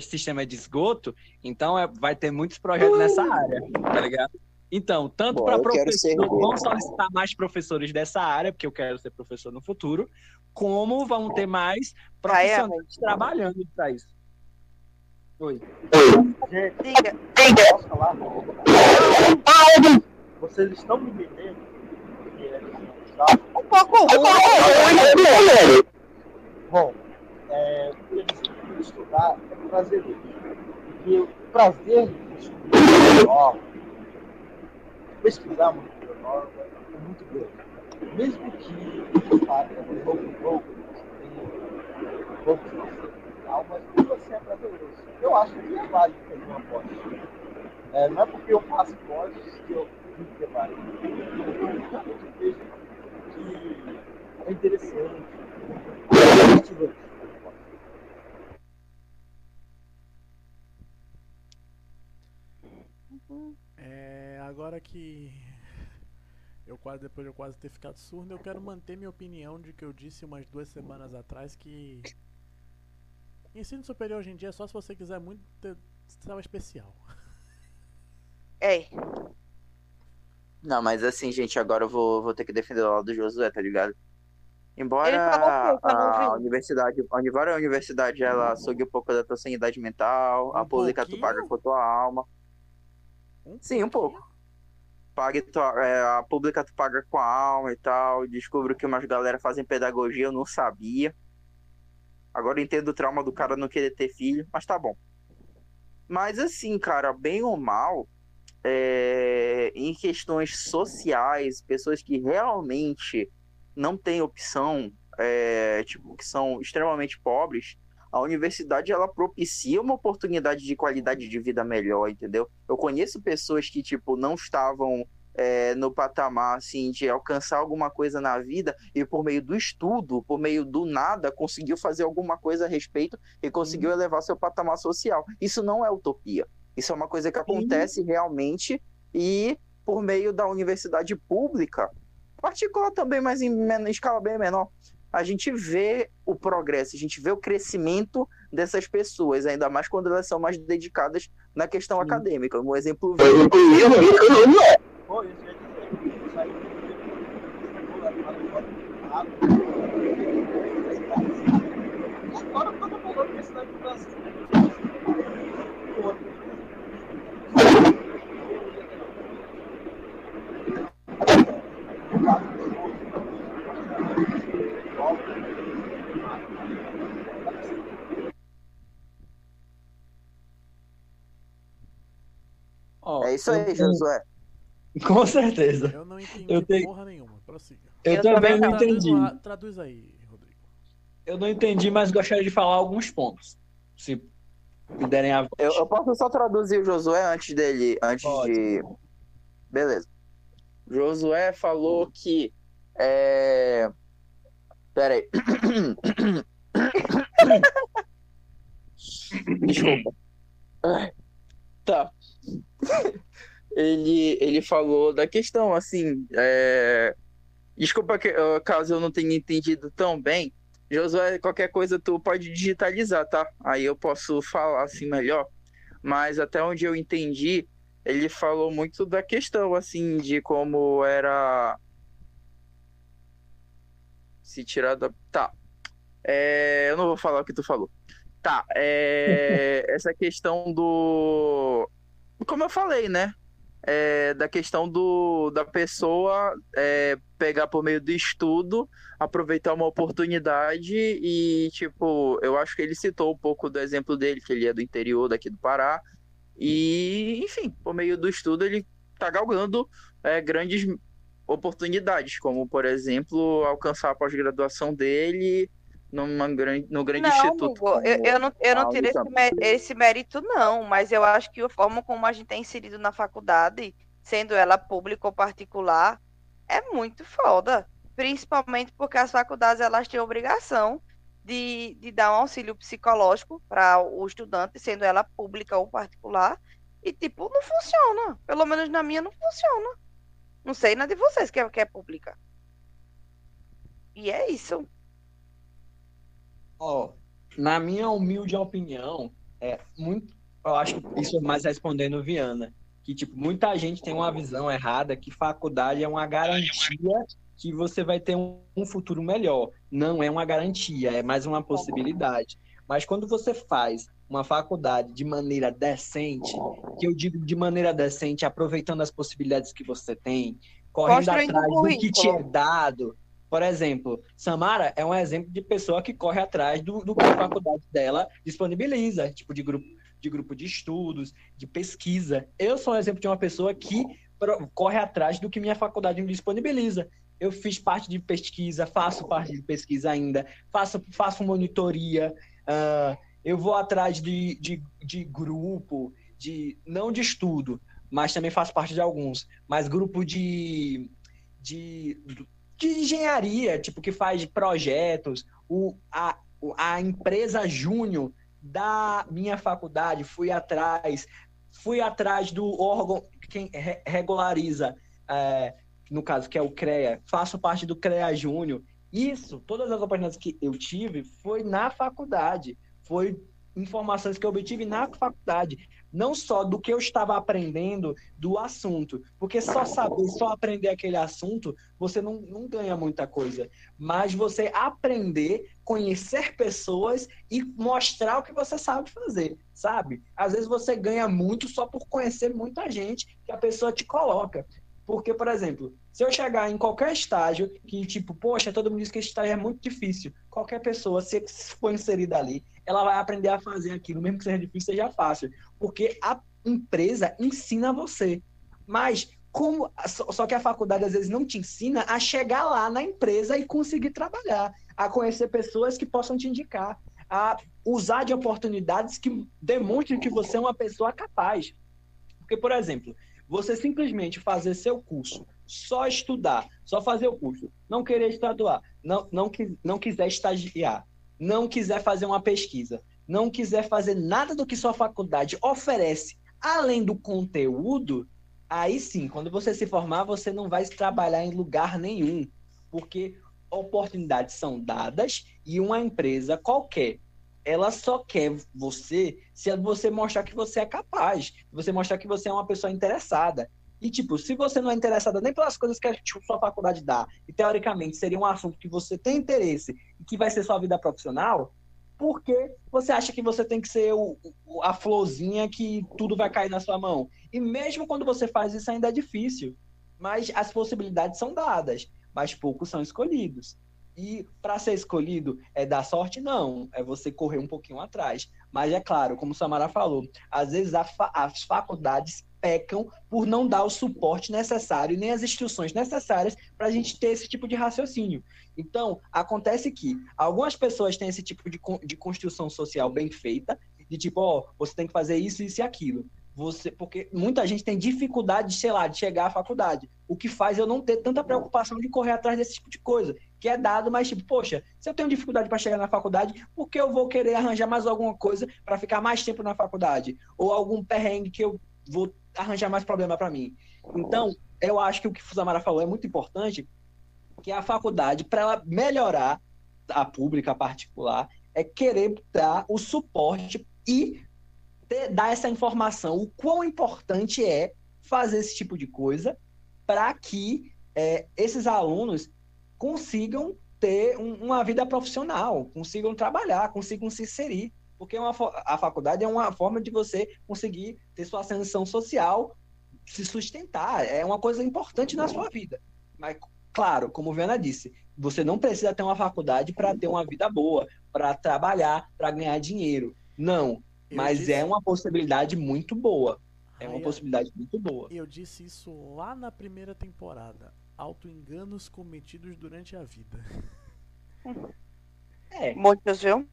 [SPEAKER 6] sistema de esgoto. Então é- vai ter muitos projetos nessa área, tá ligado? Então, tanto para professores, vão solicitar mais professores dessa área, porque eu quero ser professor no futuro, como vão ter mais profissionais trabalhando para isso. Oi.
[SPEAKER 5] Gente,
[SPEAKER 2] Diga.
[SPEAKER 5] posso falar? Vocês estão me entendendo? É?
[SPEAKER 2] Um pouco ruim.
[SPEAKER 5] Bom, é, dizer que estudar é prazeroso. Porque o prazer de coisa nova, pesquisar uma coisa nova, é muito grande. Mesmo que fale um pouco pouco, tem poucos processos e tal, mas tudo assim é prazeroso. Eu acho que é válido fazer uma pós. É, não é porque eu faço pós que eu digo que é válido. Eu vejo que é interessante. É motivante.
[SPEAKER 1] É, agora que eu quase depois de eu quase ter ficado surdo, eu quero manter minha opinião de que eu disse umas duas semanas atrás que ensino superior hoje em dia é só se você quiser muito ter sala especial.
[SPEAKER 2] É.
[SPEAKER 3] Não, mas assim, gente, agora eu vou, vou ter que defender o lado do Josué, tá ligado? Embora
[SPEAKER 2] pouco,
[SPEAKER 3] a
[SPEAKER 2] ouvi.
[SPEAKER 3] universidade, embora a universidade ela sugue um pouco da tua sanidade mental, a
[SPEAKER 1] Um
[SPEAKER 3] pública tu
[SPEAKER 1] pouquinho?
[SPEAKER 3] paga com a tua alma.
[SPEAKER 1] Um
[SPEAKER 3] Sim, um pouco. Pague tua, é, a pública tu paga com a alma e tal. Descubro que umas galera fazem pedagogia, eu não sabia. Agora entendo o trauma do cara não querer ter filho, mas tá bom. Mas assim, cara, bem ou mal, é, em questões sociais, pessoas que realmente não têm opção, é, tipo, que são extremamente pobres, a universidade ela propicia uma oportunidade de qualidade de vida melhor, entendeu? Eu conheço pessoas que, tipo, não estavam é, no patamar, assim, de alcançar alguma coisa na vida e por meio do estudo, por meio do nada, conseguiu fazer alguma coisa a respeito e conseguiu elevar seu patamar social. Isso não é utopia. Isso é uma coisa que acontece realmente e por meio da universidade pública, particular também, mas em men- escala bem menor, a gente vê o progresso, a gente vê o crescimento dessas pessoas, ainda mais quando elas são mais dedicadas na questão acadêmica. Um exemplo
[SPEAKER 5] Agora toda a universidade do Brasil.
[SPEAKER 6] Ó,
[SPEAKER 3] É isso aí,
[SPEAKER 6] tenho-
[SPEAKER 3] Josué.
[SPEAKER 6] Com certeza.
[SPEAKER 1] Eu não entendi
[SPEAKER 6] Eu tenho-
[SPEAKER 1] porra nenhuma. Prossiga.
[SPEAKER 6] Eu,
[SPEAKER 2] Eu
[SPEAKER 6] também não.
[SPEAKER 1] Traduz
[SPEAKER 6] entendi.
[SPEAKER 1] lá- Traduz aí, Rodrigo.
[SPEAKER 6] Eu não entendi, mas gostaria de falar alguns pontos. Se me derem a voz.
[SPEAKER 3] Eu, eu posso só traduzir o Josué antes dele, antes
[SPEAKER 6] Pode.
[SPEAKER 3] de. Beleza. Josué falou que. É... Pera aí. Desculpa. Tá. Ele, ele falou da questão, assim. é, Desculpa que, caso eu não tenha entendido tão bem. Josué, qualquer coisa tu pode digitalizar, tá? Aí eu posso falar assim melhor. Mas até onde eu entendi, ele falou muito da questão, assim, de como era. Se tirar da. Tá. É, Eu não vou falar o que tu falou. Tá. é, Essa questão do. Como eu falei, né? É, da questão do, da pessoa é, pegar por meio do estudo, aproveitar uma oportunidade e, tipo, eu acho que ele citou um pouco do exemplo dele, que ele é do interior daqui do Pará, e, enfim, por meio do estudo ele tá galgando é, grandes oportunidades, como, por exemplo, alcançar a pós-graduação dele numa grande, no grande
[SPEAKER 2] Não,
[SPEAKER 3] instituto.
[SPEAKER 2] Hugo, eu, eu não, eu não tirei esse, mérito, não, mas eu acho que a forma como a gente é inserido na faculdade, sendo ela pública ou particular, é muito foda. Principalmente porque as faculdades elas têm a obrigação de, de dar um auxílio psicológico para o estudante, sendo ela pública ou particular, e tipo, não funciona. Pelo menos na minha não funciona. Não sei na de vocês que é, que é pública. E é isso.
[SPEAKER 6] Ó, na minha humilde opinião, é muito. Eu acho que isso é mais respondendo Viana. Que, tipo, muita gente tem uma visão errada que faculdade é uma garantia que você vai ter um, um futuro melhor. Não é uma garantia, é mais uma possibilidade. Mas quando você faz uma faculdade de maneira decente, que eu digo de maneira decente, aproveitando as possibilidades que você tem, correndo
[SPEAKER 2] um
[SPEAKER 6] atrás do que te é dado. Por exemplo, Samara é um exemplo de pessoa que corre atrás do, do que a faculdade dela disponibiliza, tipo de grupo, de grupo de estudos, de pesquisa. Eu sou um exemplo de uma pessoa que corre atrás do que minha faculdade me disponibiliza. Eu fiz parte de pesquisa, faço parte de pesquisa ainda, faço, faço monitoria, ah, eu vou atrás de, de, de grupo, de não de estudo, mas também faço parte de alguns, mas grupo de, de, de engenharia, tipo, que faz projetos, o, a, a empresa Júnior da minha faculdade, fui atrás, fui atrás do órgão quem re- regulariza, é, no caso, que é o CREA, faço parte do CREA Júnior. Isso, todas as oportunidades que eu tive foi na faculdade, foi informações que eu obtive na faculdade, não só do que eu estava aprendendo do assunto, porque só saber, só aprender aquele assunto, você não, não ganha muita coisa, mas você aprender, conhecer pessoas e mostrar o que você sabe fazer, sabe? Às vezes você ganha muito só por conhecer muita gente que a pessoa te coloca. Porque, por exemplo, se eu chegar em qualquer estágio que, tipo, poxa, todo mundo diz que esse estágio é muito difícil, qualquer pessoa, se for inserida ali, ela vai aprender a fazer aquilo, mesmo que seja difícil, seja fácil. Porque a empresa ensina você. Mas, como. Só que a faculdade às vezes não te ensina a chegar lá na empresa e conseguir trabalhar, a conhecer pessoas que possam te indicar, a usar de oportunidades que demonstrem que você é uma pessoa capaz. Porque, por exemplo, você simplesmente fazer seu curso, só estudar, só fazer o curso, não querer estaduar, não, não, não quiser estagiar, não quiser fazer uma pesquisa, não quiser fazer nada do que sua faculdade oferece, além do conteúdo, aí sim, quando você se formar, você não vai trabalhar em lugar nenhum, porque oportunidades são dadas e uma empresa qualquer ela só quer você se você mostrar que você é capaz, você mostrar que você é uma pessoa interessada. E, tipo, se você não é interessada nem pelas coisas que a tipo, sua faculdade dá, e teoricamente seria um assunto que você tem interesse e que vai ser sua vida profissional, por que você acha que você tem que ser o, o- a florzinha que tudo vai cair na sua mão? E mesmo quando você faz isso, ainda é difícil. Mas as possibilidades são dadas, mas poucos são escolhidos. E para ser escolhido é dar sorte? Não, é você correr um pouquinho atrás. Mas é claro, como o Samara falou, às vezes fa- as faculdades pecam por não dar o suporte necessário nem as instruções necessárias para a gente ter esse tipo de raciocínio. Então, acontece que algumas pessoas têm esse tipo de, de construção social bem feita, de tipo, ó, você tem que fazer isso, isso e aquilo. Você, porque muita gente tem dificuldade, sei lá, de chegar à faculdade. O que faz eu não ter tanta preocupação de correr atrás desse tipo de coisa que é dado, mas tipo, poxa, se eu tenho dificuldade para chegar na faculdade, por que eu vou querer arranjar mais alguma coisa para ficar mais tempo na faculdade? Ou algum perrengue que eu vou arranjar mais problema para mim? Então, eu acho que o que o Samara falou é muito importante, que a faculdade, para ela melhorar a pública, a particular, é querer dar o suporte e ter- dar essa informação, o quão importante é fazer esse tipo de coisa para que é, esses alunos consigam ter um- uma vida profissional, consigam trabalhar, consigam se inserir. Porque uma fo- a faculdade é uma forma de você conseguir ter sua ascensão social, se sustentar. É uma coisa importante na sua vida. Mas, claro, como Viana disse, você não precisa ter uma faculdade para ter uma vida boa, para trabalhar, para ganhar dinheiro. Não,
[SPEAKER 1] Eu
[SPEAKER 6] mas
[SPEAKER 1] disse-
[SPEAKER 6] é uma possibilidade muito boa. É uma possibilidade muito boa.
[SPEAKER 1] Eu disse isso lá na primeira temporada. Auto-enganos cometidos durante a vida.
[SPEAKER 6] É,
[SPEAKER 2] Muitos, viu?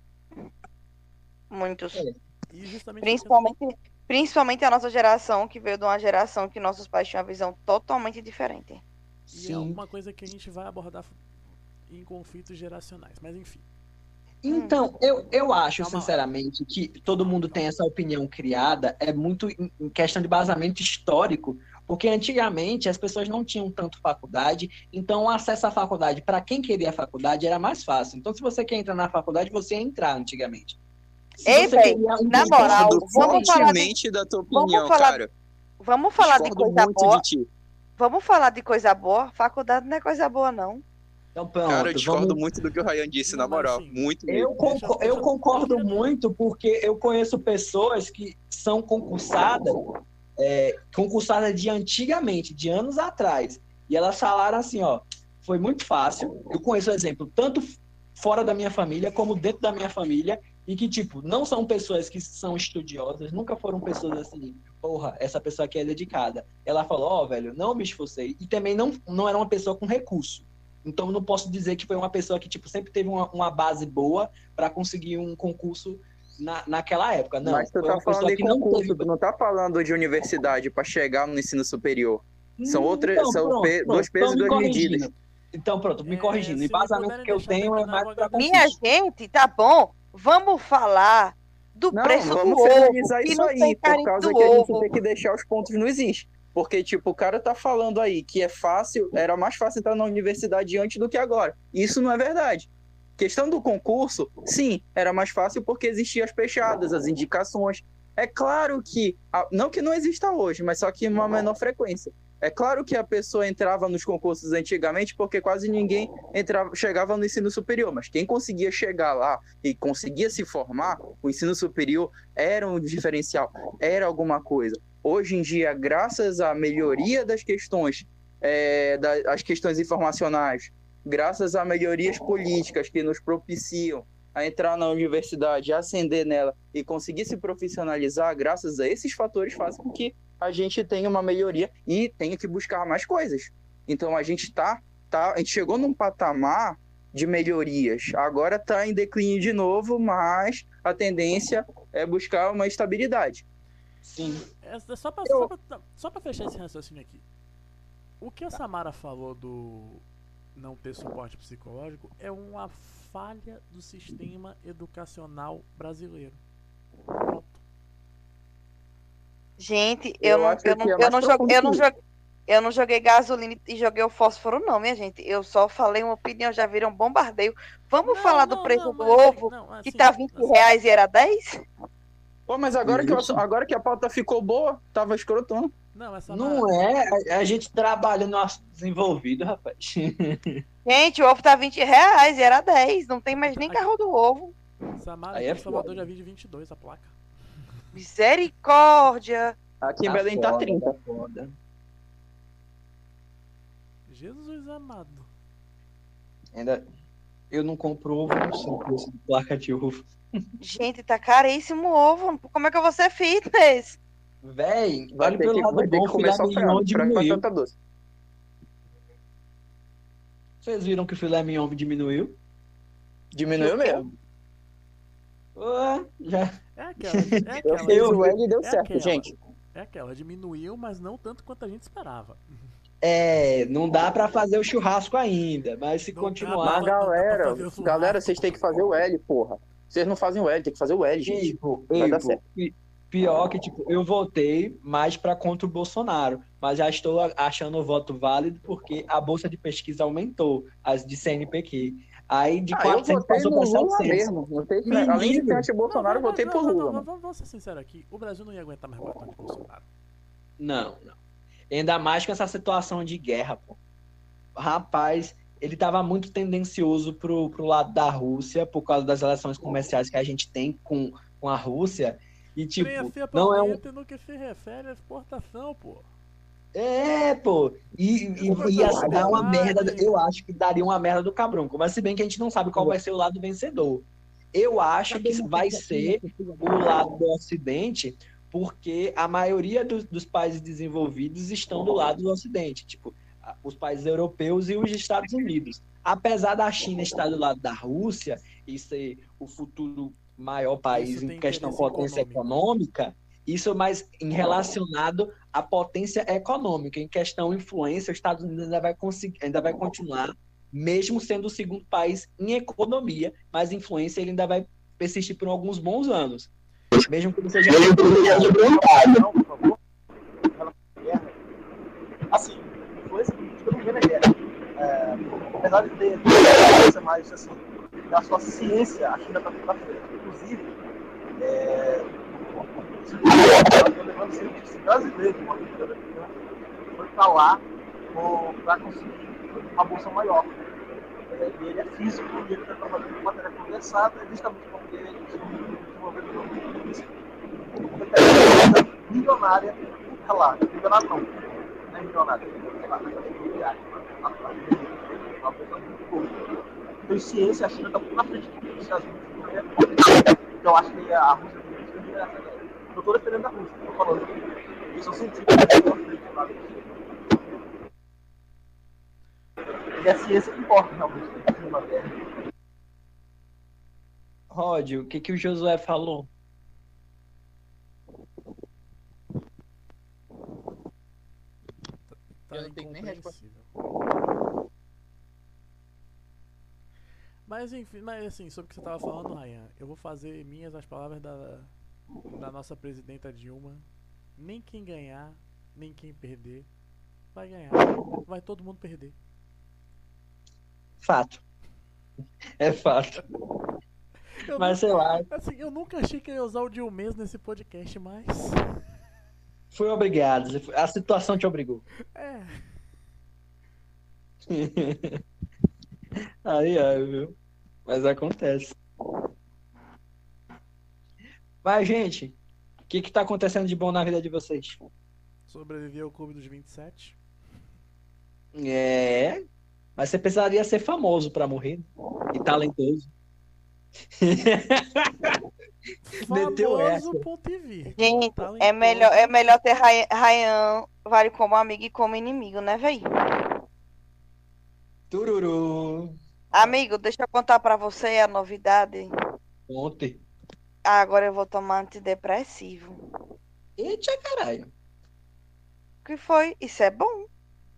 [SPEAKER 2] Muitos.
[SPEAKER 6] É.
[SPEAKER 1] E justamente
[SPEAKER 2] Principalmente, principalmente a nossa geração, que veio de uma geração que nossos pais tinham uma visão totalmente diferente.
[SPEAKER 1] E é
[SPEAKER 6] sim.
[SPEAKER 1] uma coisa que a gente vai abordar em conflitos geracionais. Mas enfim.
[SPEAKER 6] Então, eu, eu acho, sinceramente, que todo mundo tem essa opinião criada, é muito em em questão de basamento histórico, porque antigamente as pessoas não tinham tanto faculdade, então o acesso à faculdade, para quem queria a faculdade, era mais fácil. Então, se você quer entrar na faculdade, você ia entrar antigamente. Se
[SPEAKER 2] Ei,
[SPEAKER 6] um
[SPEAKER 2] na moral, vamos falar de-
[SPEAKER 3] da tua
[SPEAKER 2] vamos
[SPEAKER 3] opinião,
[SPEAKER 2] falar-
[SPEAKER 3] cara.
[SPEAKER 2] Vamos falar de coisa
[SPEAKER 3] muito
[SPEAKER 2] boa.
[SPEAKER 3] de.
[SPEAKER 2] Vamos falar de coisa boa. Faculdade não é coisa boa, não.
[SPEAKER 6] Então, pronto,
[SPEAKER 3] Cara, eu discordo
[SPEAKER 6] vamos-
[SPEAKER 3] muito do que o Ryan disse, na moral.
[SPEAKER 1] assim,
[SPEAKER 3] Muito
[SPEAKER 6] Eu,
[SPEAKER 3] mesmo.
[SPEAKER 6] eu
[SPEAKER 1] deixa-
[SPEAKER 6] concordo muito porque eu conheço pessoas que são concursadas, é, concursadas de antigamente, de anos atrás. E elas falaram assim, ó, foi muito fácil. Eu conheço exemplo, tanto fora da minha família como dentro da minha família, e que, tipo, não são pessoas que são estudiosas, nunca foram pessoas assim, porra, essa pessoa aqui é dedicada. Ela falou, ó, velho, não me esforcei. E também não, não era uma pessoa com recurso. Então, não posso dizer que foi uma pessoa que, tipo, sempre teve uma, uma base boa para conseguir um concurso na, naquela época. Não,
[SPEAKER 3] Mas tu tá falando de concurso,
[SPEAKER 6] teve-
[SPEAKER 3] tu não tá falando de universidade pra chegar no ensino superior. São
[SPEAKER 6] Hum,
[SPEAKER 3] outras- são pe- dois pesos e duas medidas.
[SPEAKER 6] Então, pronto, me
[SPEAKER 1] É,
[SPEAKER 6] corrigindo. O
[SPEAKER 1] se
[SPEAKER 6] embasamento que eu tenho é mais pra.
[SPEAKER 2] Minha
[SPEAKER 6] concurso.
[SPEAKER 2] gente, tá bom? Vamos falar do
[SPEAKER 3] Não,
[SPEAKER 2] preço do
[SPEAKER 3] vamos
[SPEAKER 2] ovo.
[SPEAKER 3] finalizar
[SPEAKER 2] que
[SPEAKER 3] isso aí, por causa
[SPEAKER 2] do
[SPEAKER 3] que a gente
[SPEAKER 2] ovo.
[SPEAKER 3] tem que deixar os pontos nos is. Porque, tipo, o cara tá falando aí que é fácil, era mais fácil entrar na universidade antes do que agora. Isso não é verdade. Questão do concurso, sim, era mais fácil porque existiam as fechadas, as indicações. É claro que, não que não exista hoje, mas só que em uma menor frequência. É claro que a pessoa entrava nos concursos antigamente porque quase ninguém entrava, chegava no ensino superior, mas quem conseguia chegar lá e conseguia se formar, o ensino superior era um diferencial, era alguma coisa. Hoje em dia, graças à melhoria das questões, é, da- as questões informacionais, graças a melhorias políticas que nos propiciam a entrar na universidade, ascender nela e conseguir se profissionalizar, graças a esses fatores, fazem com que a gente tenha uma melhoria e tenha que buscar mais coisas. Então a gente tá, tá a gente chegou num patamar de melhorias. Agora está em declínio de novo, mas a tendência é buscar uma estabilidade.
[SPEAKER 6] Sim.
[SPEAKER 1] É, só, pra,
[SPEAKER 6] Eu-
[SPEAKER 1] fechar esse raciocínio aqui. O que a Samara falou do não ter suporte psicológico é uma falha do sistema educacional brasileiro. Pronto.
[SPEAKER 2] Gente, eu,
[SPEAKER 3] Eu
[SPEAKER 2] não, eu, não,
[SPEAKER 3] é
[SPEAKER 2] eu, não joguei, eu, não joguei, eu não joguei gasolina e joguei o fósforo, não, minha gente. Eu só falei uma opinião, já viram bombardeio. Vamos
[SPEAKER 1] Não,
[SPEAKER 2] falar do preço
[SPEAKER 1] não,
[SPEAKER 2] do
[SPEAKER 1] é-
[SPEAKER 2] ovo,
[SPEAKER 1] não,
[SPEAKER 2] que
[SPEAKER 1] assim,
[SPEAKER 2] tá 20
[SPEAKER 1] assim,
[SPEAKER 2] reais e era 10?
[SPEAKER 3] Pô, mas agora que, eu- agora que a pauta ficou boa, tava escrotando.
[SPEAKER 1] Não, essa
[SPEAKER 6] Não é, a, a gente trabalha no nosso desenvolvido, rapaz.
[SPEAKER 2] Gente, o ovo tá 20 reais e era 10. Não tem mais nem carro do ovo.
[SPEAKER 1] Samara
[SPEAKER 6] Aí
[SPEAKER 1] aqui
[SPEAKER 6] é
[SPEAKER 1] em Salvador
[SPEAKER 6] foda.
[SPEAKER 1] já vi de 22 a placa.
[SPEAKER 2] Misericórdia.
[SPEAKER 3] Aqui em Belém tá
[SPEAKER 6] foda,
[SPEAKER 3] 30.
[SPEAKER 6] tá foda.
[SPEAKER 1] Jesus amado.
[SPEAKER 6] Ainda, eu não compro ovo, não sei placa de ovo.
[SPEAKER 2] Gente, tá caríssimo o ovo. Como é que eu vou ser fitness?
[SPEAKER 6] Véi,
[SPEAKER 3] Vai ter
[SPEAKER 6] pelo
[SPEAKER 3] que,
[SPEAKER 6] lado bom, filé
[SPEAKER 3] só
[SPEAKER 6] mignon diminuiu. Vocês viram que o filé mignon diminuiu?
[SPEAKER 3] Diminuiu mesmo.
[SPEAKER 6] Ué, já...
[SPEAKER 1] É aquela. É
[SPEAKER 3] Eu
[SPEAKER 1] aquela.
[SPEAKER 3] fiz o L e deu
[SPEAKER 1] é
[SPEAKER 3] certo,
[SPEAKER 1] aquela.
[SPEAKER 3] gente.
[SPEAKER 1] É aquela. Diminuiu, mas não tanto quanto a gente esperava.
[SPEAKER 6] É, não dá pra fazer o churrasco ainda, mas se
[SPEAKER 1] Não
[SPEAKER 6] continuar.
[SPEAKER 1] dá
[SPEAKER 3] Mas galera, galera, vocês têm que fazer o L, porra. Vocês não fazem o L, tem que fazer o L, gente.
[SPEAKER 6] Tipo,
[SPEAKER 3] Vai dar certo.
[SPEAKER 6] pi- pior que, tipo, eu votei mais pra contra o Bolsonaro, mas já estou achando o voto válido porque a bolsa de pesquisa aumentou, as de CNPq. Aí de
[SPEAKER 3] Ah, eu
[SPEAKER 6] 400
[SPEAKER 3] votei
[SPEAKER 6] passou
[SPEAKER 3] Lula
[SPEAKER 6] 700.
[SPEAKER 3] mesmo. Não tem,
[SPEAKER 6] Menino.
[SPEAKER 3] além de ser anti-Bolsonaro, eu votei
[SPEAKER 1] não,
[SPEAKER 3] por
[SPEAKER 1] não,
[SPEAKER 3] Lula,
[SPEAKER 1] não. Vamos, ser sinceros aqui. O Brasil não ia aguentar mais botão de Bolsonaro.
[SPEAKER 6] Não, não. Ainda mais com essa situação de guerra, pô. Rapaz, ele tava muito tendencioso pro, pro lado da Rússia por causa das relações comerciais que a gente tem com, com a Rússia. E, tipo, não é um.
[SPEAKER 1] no que se refere à exportação, pô.
[SPEAKER 6] É, pô. E, e, ia
[SPEAKER 1] é
[SPEAKER 6] dar uma merda. Eu acho que daria uma merda do cabrunco. Mas se bem que a gente não sabe qual vai ser o lado vencedor. Eu acho que vai ser o lado do Ocidente, porque a maioria dos, dos países desenvolvidos estão do lado do Ocidente, tipo, os países europeus e os Estados Unidos. Apesar da China estar do lado da Rússia e ser o futuro maior país em questão potência
[SPEAKER 1] econômico.
[SPEAKER 6] econômica, isso é mais em relacionado à potência econômica. Em questão influência, os Estados Unidos ainda vai conseguir, ainda vai continuar mesmo sendo o segundo país em economia, mas influência ele ainda vai persistir por alguns bons anos. Mesmo que ele seja.
[SPEAKER 5] Não, por favor. Guerra. Assim, foi o seguinte, eu não vi na guerra. É, apesar de ter coisa mais assim, da sua ciência, a China está frente. Inclusive, é, levando cientistas brasileiros, uma cultura foi para lá para conseguir uma bolsa maior. É, e ele é físico e ele está trabalhando com matéria condensada, justamente porque ele desenvolveu um físico. milionária tá lá. Milionária não, não é milionária, Então, ciência, a China está muito na frente dos Estados Unidos. Então, eu acho que a Rússia tem que essa guerra. Eu estou defendendo a Rússia, estou falando. Eles são que na frente lá. E a ciência que importa, realmente, na guerra.
[SPEAKER 6] Rod, o que, que o Josué falou?
[SPEAKER 1] Tá
[SPEAKER 3] Eu não tenho nem
[SPEAKER 1] incompreensível. Mas enfim, mas assim, sobre o que você tava falando, Ryan, eu vou fazer minhas as palavras da, da nossa presidenta Dilma. Nem quem ganhar, nem quem perder, vai ganhar. Vai todo mundo perder.
[SPEAKER 6] Fato. É fato.
[SPEAKER 1] Eu,
[SPEAKER 6] Mas sei lá,
[SPEAKER 1] nunca, assim, eu nunca achei que eu ia usar o Dilmês nesse podcast, mas.
[SPEAKER 6] Fui obrigado. A situação te obrigou.
[SPEAKER 1] É.
[SPEAKER 6] Aí, aí, viu? Mas acontece. Mas, gente, o que que tá acontecendo de bom na vida de vocês?
[SPEAKER 1] Sobreviver ao Clube dos 27.
[SPEAKER 6] É. Mas você precisaria ser famoso pra morrer. E talentoso. Meteu essa.
[SPEAKER 2] Gente,
[SPEAKER 1] Talentoso.
[SPEAKER 2] é melhor, é melhor ter Ryan vale como amigo e como inimigo, né, véi?
[SPEAKER 6] Tururu.
[SPEAKER 2] Amigo, deixa eu contar pra você a novidade.
[SPEAKER 6] Ontem.
[SPEAKER 2] Ah, agora eu vou tomar antidepressivo.
[SPEAKER 6] Eita, caralho.
[SPEAKER 2] O que foi? Isso é bom.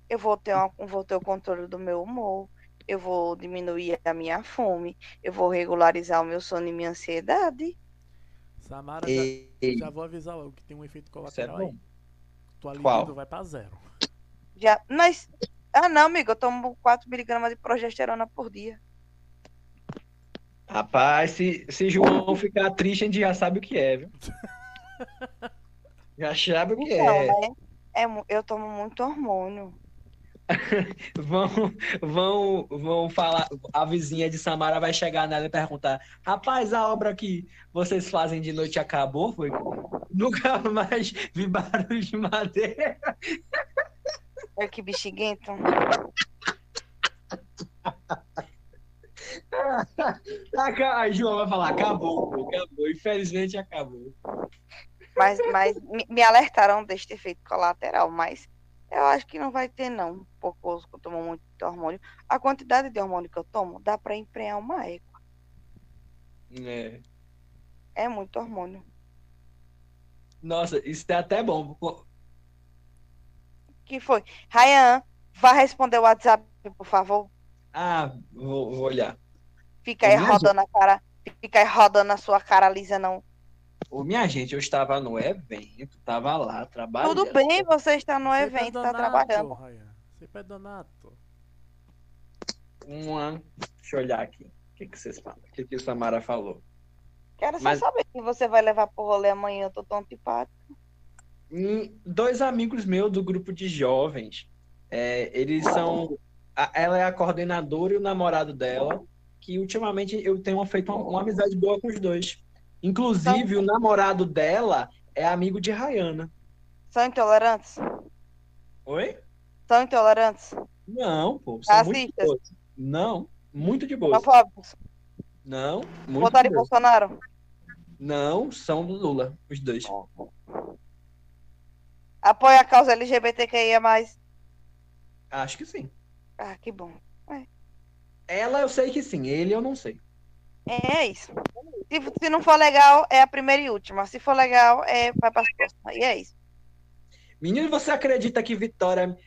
[SPEAKER 2] Eu vou ter, uma- vou ter o controle do meu humor. Eu vou diminuir a minha fome. Eu vou regularizar o meu sono e minha ansiedade.
[SPEAKER 1] Samara, já,
[SPEAKER 6] E...
[SPEAKER 1] já vou avisar logo que tem um efeito
[SPEAKER 6] é
[SPEAKER 1] colateral. Tua
[SPEAKER 6] Qual?
[SPEAKER 1] libido vai pra zero.
[SPEAKER 2] Já, mas. Ah, não, amigo, eu tomo 4mg de progesterona por dia.
[SPEAKER 6] Rapaz, se, se João ficar triste, a gente já sabe o que é, viu? Já sabe o que
[SPEAKER 2] Então,
[SPEAKER 6] é.
[SPEAKER 2] né? É, eu tomo muito hormônio.
[SPEAKER 6] Vão, vão, vão falar. A vizinha de Samara vai chegar nela e perguntar: Rapaz, a obra que vocês fazem de noite acabou? Foi? Nunca mais vi barulho de madeira.
[SPEAKER 2] Olha que bexiguento.
[SPEAKER 6] A João vai falar: Acabou, acabou. Infelizmente acabou.
[SPEAKER 2] Mas, mas me, me alertaram deste efeito colateral, mas eu acho que não vai ter, não. Pouco que eu tomo muito hormônio. A quantidade de hormônio que eu tomo dá pra emprenhar uma égua.
[SPEAKER 6] É.
[SPEAKER 2] É muito hormônio.
[SPEAKER 6] Nossa, isso é até bom.
[SPEAKER 2] Que foi? Ryan, vá responder o WhatsApp, por favor.
[SPEAKER 6] Ah, vou, vou olhar.
[SPEAKER 2] Fica aí rodando a cara. Fica aí rodando a sua cara lisa, não.
[SPEAKER 6] Ô, minha gente, eu estava no evento, estava lá trabalhando.
[SPEAKER 2] Tudo bem, você está no
[SPEAKER 1] é
[SPEAKER 2] evento, tá
[SPEAKER 1] Donato,
[SPEAKER 2] trabalhando.
[SPEAKER 1] Ryan. Sempre é Donato.
[SPEAKER 6] Uma... Deixa eu olhar aqui. O que, que vocês falam? O que, que o Samara falou?
[SPEAKER 2] Quero só
[SPEAKER 6] Mas-
[SPEAKER 2] saber se você vai levar pro rolê amanhã. Eu tô tão antipático.
[SPEAKER 6] Hum, Dois amigos meus do grupo de jovens, é, eles são. a- Ela é a coordenadora e o namorado dela, que ultimamente eu tenho feito uma, uma amizade boa com os dois. Inclusive, o namorado dela é amigo de Rayana.
[SPEAKER 2] São intolerantes?
[SPEAKER 6] Oi?
[SPEAKER 2] São intolerantes?
[SPEAKER 6] Não, pô. São muito
[SPEAKER 2] Racistas?
[SPEAKER 6] boas. Não, muito de boas.
[SPEAKER 2] Homofóbicos?
[SPEAKER 6] Não, muito
[SPEAKER 2] Votaram
[SPEAKER 6] de
[SPEAKER 2] em. Bolsonaro?
[SPEAKER 6] Não, são do Lula, os dois.
[SPEAKER 2] Apoia a causa LGBTQIA+.
[SPEAKER 6] Acho que sim.
[SPEAKER 2] Ah, que bom.
[SPEAKER 6] Ela eu sei que sim, ele eu não sei.
[SPEAKER 2] É isso. Se, se não for legal, é a primeira e última. Se for legal, é vai para próxima. E é isso.
[SPEAKER 6] Menino, você acredita que Vitória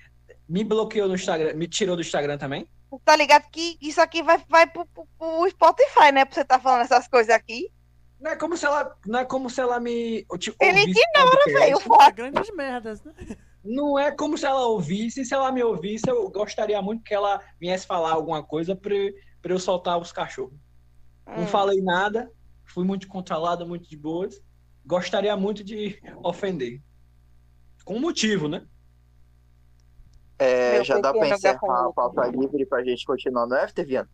[SPEAKER 6] me bloqueou no Instagram, me tirou do Instagram também?
[SPEAKER 2] tá ligado que isso aqui vai, vai pro, pro, pro Spotify, né? Pra você tá falando essas coisas aqui.
[SPEAKER 6] Não é como se ela, não é como se ela me tipo,
[SPEAKER 2] Ele ignora, velho.
[SPEAKER 1] É grandes merdas, né?
[SPEAKER 6] Não é como se ela ouvisse. Se ela me ouvisse, eu gostaria muito que ela viesse falar alguma coisa pra, pra eu soltar os cachorros. Não
[SPEAKER 2] Hum.
[SPEAKER 6] falei nada, fui muito controlada, muito de boas. Gostaria muito de ofender. Com motivo, né?
[SPEAKER 7] É, já dá pra encerrar a pauta livre pra gente continuar no FT, Viana?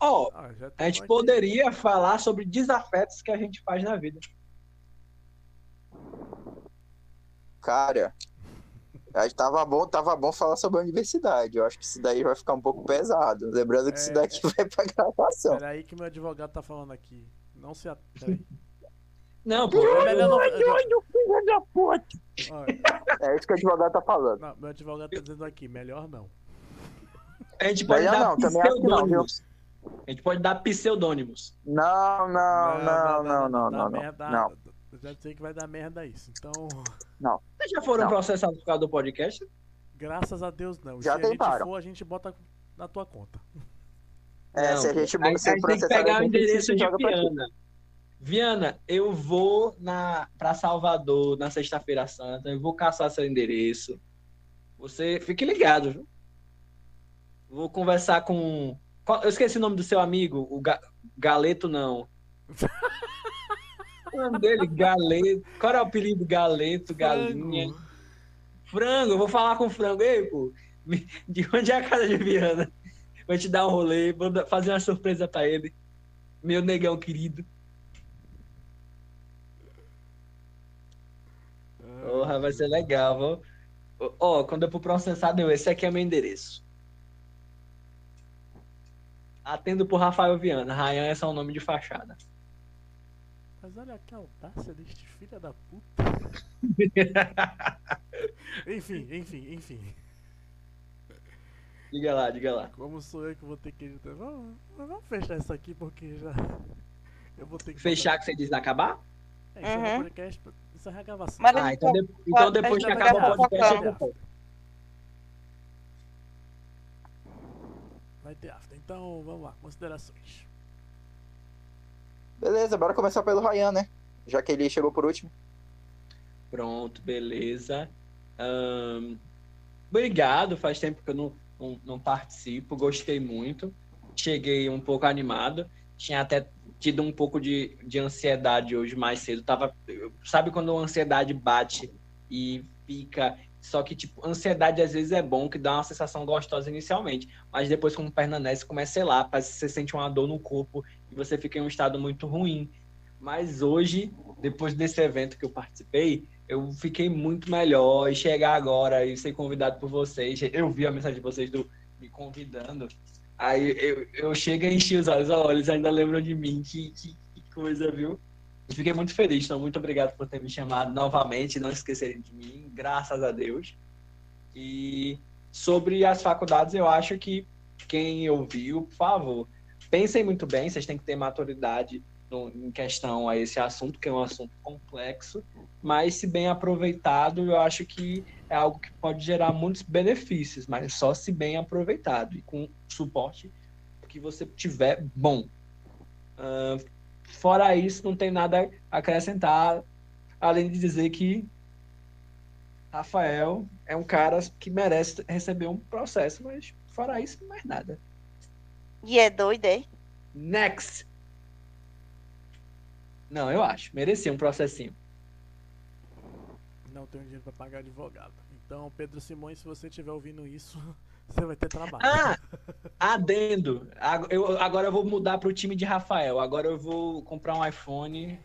[SPEAKER 1] Ah,
[SPEAKER 6] Ó,
[SPEAKER 1] ah, já
[SPEAKER 6] a gente poderia falar sobre desafetos que a gente faz na vida.
[SPEAKER 7] Cara, aí tava bom, tava bom falar sobre a universidade. Eu acho que isso daí vai ficar um pouco pesado. Lembrando que isso
[SPEAKER 1] É.
[SPEAKER 7] daqui vai pra gravação.
[SPEAKER 1] Pera aí que meu advogado tá falando aqui. Não se... at- Peraí.
[SPEAKER 6] Não, pô.
[SPEAKER 1] É melhor não...
[SPEAKER 7] filho da puta! É isso que o advogado tá falando.
[SPEAKER 1] não, meu advogado tá dizendo aqui, melhor não.
[SPEAKER 6] A gente pode
[SPEAKER 7] Melhor
[SPEAKER 6] dar
[SPEAKER 7] não, também acho que não, viu?
[SPEAKER 6] pseudônimos. A gente pode dar pseudônimos.
[SPEAKER 7] Não, não, não, não, não,
[SPEAKER 1] dá
[SPEAKER 7] não, não.
[SPEAKER 1] merda-
[SPEAKER 7] Não,
[SPEAKER 1] Eu já sei que vai dar merda isso. Então,
[SPEAKER 6] Vocês já foram
[SPEAKER 7] Não.
[SPEAKER 6] processados por causa do podcast?
[SPEAKER 1] graças a Deus não.
[SPEAKER 7] Já
[SPEAKER 1] se a gente
[SPEAKER 7] tentaram.
[SPEAKER 1] for, a gente bota na tua conta.
[SPEAKER 7] É,
[SPEAKER 6] Não,
[SPEAKER 7] se a gente
[SPEAKER 6] Aí, tem que pegar o endereço de. Viana. Viana, eu vou na para Salvador na sexta-feira santa, eu vou caçar seu endereço. Você fique ligado, viu? Vou conversar com eu esqueci o nome do seu amigo, o Ga- Galeto não. O nome dele, Galeto. Qual era o apelido? Galeto, Galinha.
[SPEAKER 1] Frango.
[SPEAKER 6] Frango, eu vou falar com o Frango. Ei, pô, de onde é a casa de Viana? Vou te dar um rolê, vou fazer uma surpresa pra ele. Meu negão querido. Porra, vai ser legal, vou. Ó, quando eu for processado, eu, esse aqui é meu endereço. Atendo por Rafael Viana. Ryan é só um nome de fachada.
[SPEAKER 1] Mas olha que audácia deste filho da puta. enfim, enfim, enfim.
[SPEAKER 6] Diga lá, diga lá.
[SPEAKER 1] Como sou eu que vou ter que editar? Vamos, vamos fechar isso aqui porque já. Eu vou ter que.
[SPEAKER 6] Fechar que você diz acabar?
[SPEAKER 1] É, encerrar o
[SPEAKER 2] Uhum.
[SPEAKER 1] podcast encerrar a gravação.
[SPEAKER 2] Mas
[SPEAKER 6] Ah, então, de- então depois que
[SPEAKER 1] gente
[SPEAKER 6] acaba
[SPEAKER 1] vai
[SPEAKER 6] o podcast,
[SPEAKER 2] focando.
[SPEAKER 6] eu volto.
[SPEAKER 1] Vai ter after. Então, vamos lá. Considerações.
[SPEAKER 7] Beleza, bora começar pelo Ryan, né? Já que ele chegou por último.
[SPEAKER 6] Pronto, beleza. Ahn, obrigado, faz tempo que eu não, não, não participo, gostei muito. Cheguei um pouco animado. Tinha até tido um pouco de, de ansiedade hoje mais cedo. Tava, sabe quando a ansiedade bate e fica. Só que, tipo, ansiedade às vezes é bom, que dá uma sensação gostosa inicialmente. Mas depois, como permanece, começa, sei lá, parece que você sente uma dor no corpo e você fica em um estado muito ruim. Mas hoje, depois desse evento que eu participei, eu fiquei muito melhor e chegar agora e ser convidado por vocês. Eu vi a mensagem de vocês do, me convidando. Aí eu, eu chego e enchi os olhos, ó, eles ainda lembram de mim. Que, que, que coisa, viu? Fiquei muito feliz, então muito obrigado por ter me chamado novamente, não esquecerem de mim, graças a Deus. E sobre as faculdades, eu acho que quem ouviu, por favor, pensem muito bem, vocês têm que ter maturidade no- em questão a esse assunto, que é um assunto complexo, mas se bem aproveitado, eu acho que é algo que pode gerar muitos benefícios, mas só se bem aproveitado e com suporte que você tiver bom. Ah, fora isso, não tem nada a acrescentar, além de dizer que Rafael é um cara que merece receber um processo, mas fora isso, mais nada.
[SPEAKER 2] E é doido, é?
[SPEAKER 6] Next! Não, eu acho. Merecia um processinho.
[SPEAKER 1] Não tenho dinheiro pra pagar advogado. Então, Pedro Simões, se você estiver ouvindo isso, você vai ter trabalho.
[SPEAKER 6] Ah! Adendo. Eu, agora eu vou mudar pro time de Rafael. Agora eu vou comprar um iPhone.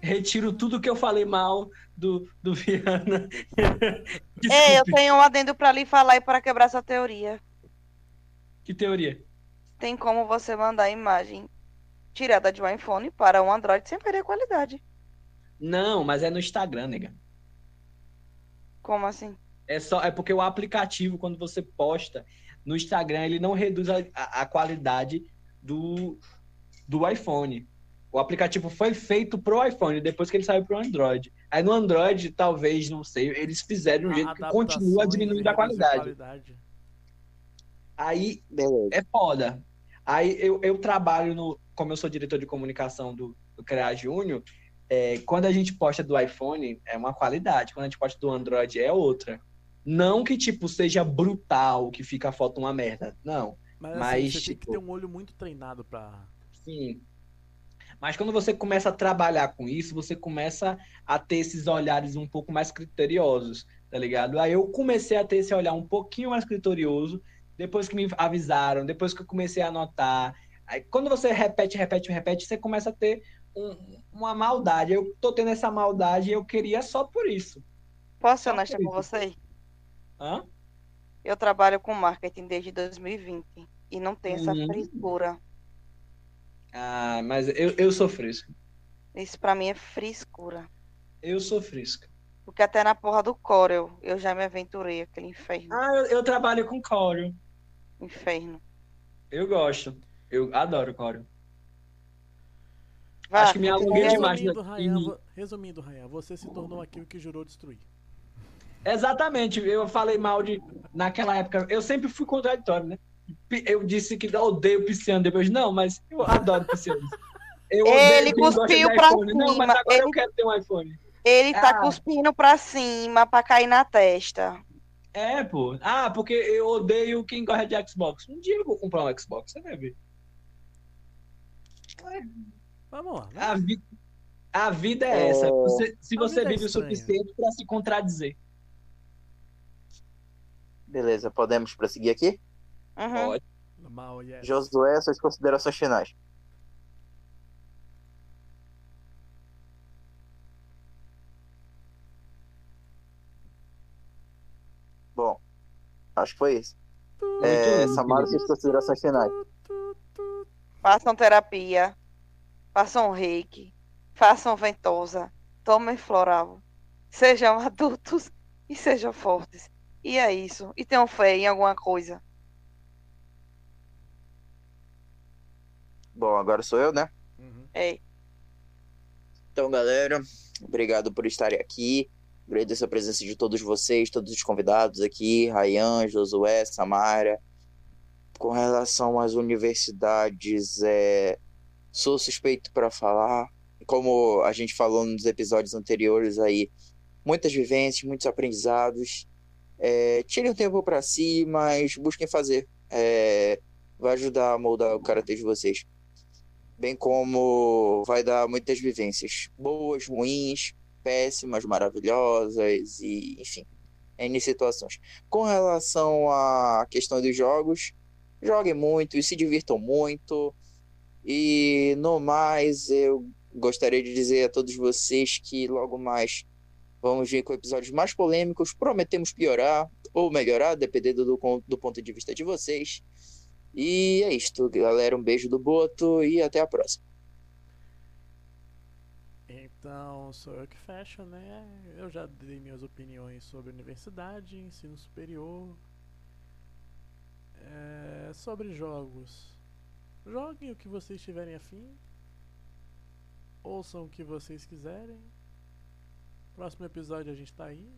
[SPEAKER 6] Retiro tudo que eu falei mal do, do Viana.
[SPEAKER 2] É, eu tenho um adendo pra lhe falar e para quebrar essa teoria.
[SPEAKER 6] que teoria?
[SPEAKER 2] Tem como você mandar a imagem tirada de um iPhone para um Android sem perder qualidade.
[SPEAKER 6] Não, mas é no Instagram, nega.
[SPEAKER 2] Como assim?
[SPEAKER 6] É só é porque o aplicativo quando você posta no Instagram ele não reduz a, a, a qualidade do, do iPhone. O aplicativo foi feito pro iPhone depois que ele saiu pro Android. Aí no Android talvez não sei eles fizeram de um jeito que continua diminuindo
[SPEAKER 1] e
[SPEAKER 6] a qualidade.
[SPEAKER 1] qualidade.
[SPEAKER 6] Aí é foda. Aí eu, eu trabalho no. Como eu sou diretor de comunicação do, do CREA Júnior, é, quando a gente posta do iPhone é uma qualidade, quando a gente posta do Android é outra. Não que, tipo, seja brutal, que fica a foto uma merda. Não.
[SPEAKER 1] Mas, assim,
[SPEAKER 6] Mas,
[SPEAKER 1] você tem que
[SPEAKER 6] tipo-
[SPEAKER 1] ter um olho muito treinado pra.
[SPEAKER 6] Sim. Mas quando você começa a trabalhar com isso, você começa a ter esses olhares um pouco mais criteriosos, tá ligado? Aí eu comecei a ter esse olhar um pouquinho mais criterioso, depois que me avisaram, depois que eu comecei a anotar. Aí quando você repete, repete, repete, você começa a ter um- uma maldade. Eu tô tendo essa maldade e eu queria só por isso.
[SPEAKER 2] Posso ser honesta com você?
[SPEAKER 6] Hã?
[SPEAKER 2] Eu trabalho com marketing desde 2020 e não tem essa
[SPEAKER 6] Uhum.
[SPEAKER 2] frescura.
[SPEAKER 6] Ah, mas eu, eu sou fresco.
[SPEAKER 2] Isso pra mim é frescura.
[SPEAKER 6] Eu sou fresco.
[SPEAKER 2] Porque até na porra do Corel eu já me aventurei, aquele inferno.
[SPEAKER 6] Ah, eu, eu trabalho com Corel.
[SPEAKER 2] Inferno.
[SPEAKER 6] Eu gosto. Eu adoro Corel.
[SPEAKER 2] Vai,
[SPEAKER 6] Acho que me aluguei
[SPEAKER 2] Resumindo,
[SPEAKER 6] demais.
[SPEAKER 1] Resumindo, Rayan, você se tornou aquilo que jurou destruir.
[SPEAKER 6] Exatamente, eu falei mal de. Naquela época, eu sempre fui contraditório, né? Eu disse que eu odeio Pisciano depois. Não, mas eu adoro Pisciano. Eu
[SPEAKER 2] Ele cuspiu pra
[SPEAKER 6] iPhone. Não, mas
[SPEAKER 2] cima,
[SPEAKER 6] agora eu
[SPEAKER 2] ele-
[SPEAKER 6] quero ter um iPhone.
[SPEAKER 2] Ele tá
[SPEAKER 6] Ah.
[SPEAKER 2] cuspindo pra cima pra cair na testa.
[SPEAKER 6] É, pô. Ah, porque eu odeio quem gosta de Xbox. Um dia eu vou comprar um Xbox, você vai ver.
[SPEAKER 1] Vamos lá. né?
[SPEAKER 6] A, vi- a vida é,
[SPEAKER 3] É.
[SPEAKER 6] essa. Você- se
[SPEAKER 1] A
[SPEAKER 6] você
[SPEAKER 1] é
[SPEAKER 6] vive o
[SPEAKER 1] estranha.
[SPEAKER 6] suficiente pra se contradizer.
[SPEAKER 3] Beleza, podemos prosseguir aqui?
[SPEAKER 2] Uhum.
[SPEAKER 6] Pode.
[SPEAKER 3] Josué, suas considerações finais. Bom, acho que foi isso. É, Samara, suas considerações finais.
[SPEAKER 2] Façam terapia. Façam reiki. Façam ventosa. Tomem floral. Sejam adultos e sejam fortes. E é isso. E tenham fé em alguma coisa.
[SPEAKER 3] Bom, agora sou eu, né?
[SPEAKER 1] Uhum.
[SPEAKER 2] É.
[SPEAKER 3] Então, galera, obrigado por estarem aqui. Agradeço a presença de todos vocês, todos os convidados aqui, Rayan, Josué, Samara. Com relação às universidades, é... sou suspeito para falar. Como a gente falou nos episódios anteriores aí, muitas vivências, muitos aprendizados. É... Tirem um tempo para si, mas busquem fazer. É... Vai ajudar a moldar o caráter de vocês bem como vai dar muitas vivências boas, ruins, péssimas, maravilhosas e enfim, N situações. Com relação à questão dos jogos, joguem muito e se divirtam muito. E no mais, eu gostaria de dizer a todos vocês que logo mais vamos vir com episódios mais polêmicos. Prometemos piorar ou melhorar, dependendo do, do ponto de vista de vocês. E é isto, galera. Um beijo do Boto e até a próxima.
[SPEAKER 1] Então, sou eu que fecho, né? Eu já dei minhas opiniões sobre universidade, ensino superior, é, sobre jogos. Joguem o que vocês tiverem afim, ouçam o que vocês quiserem. Próximo episódio a gente tá aí.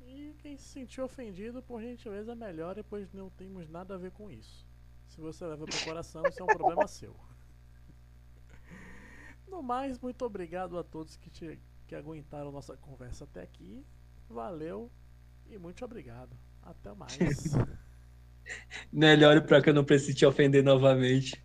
[SPEAKER 1] E quem se sentiu ofendido, por gentileza, melhore, pois não temos nada a ver com isso. Se você leva pro coração, isso é um problema seu. No mais, muito obrigado a todos que, te, que aguentaram nossa conversa até aqui. Valeu e muito obrigado. Até mais.
[SPEAKER 6] Melhore pra que eu não precise te ofender novamente.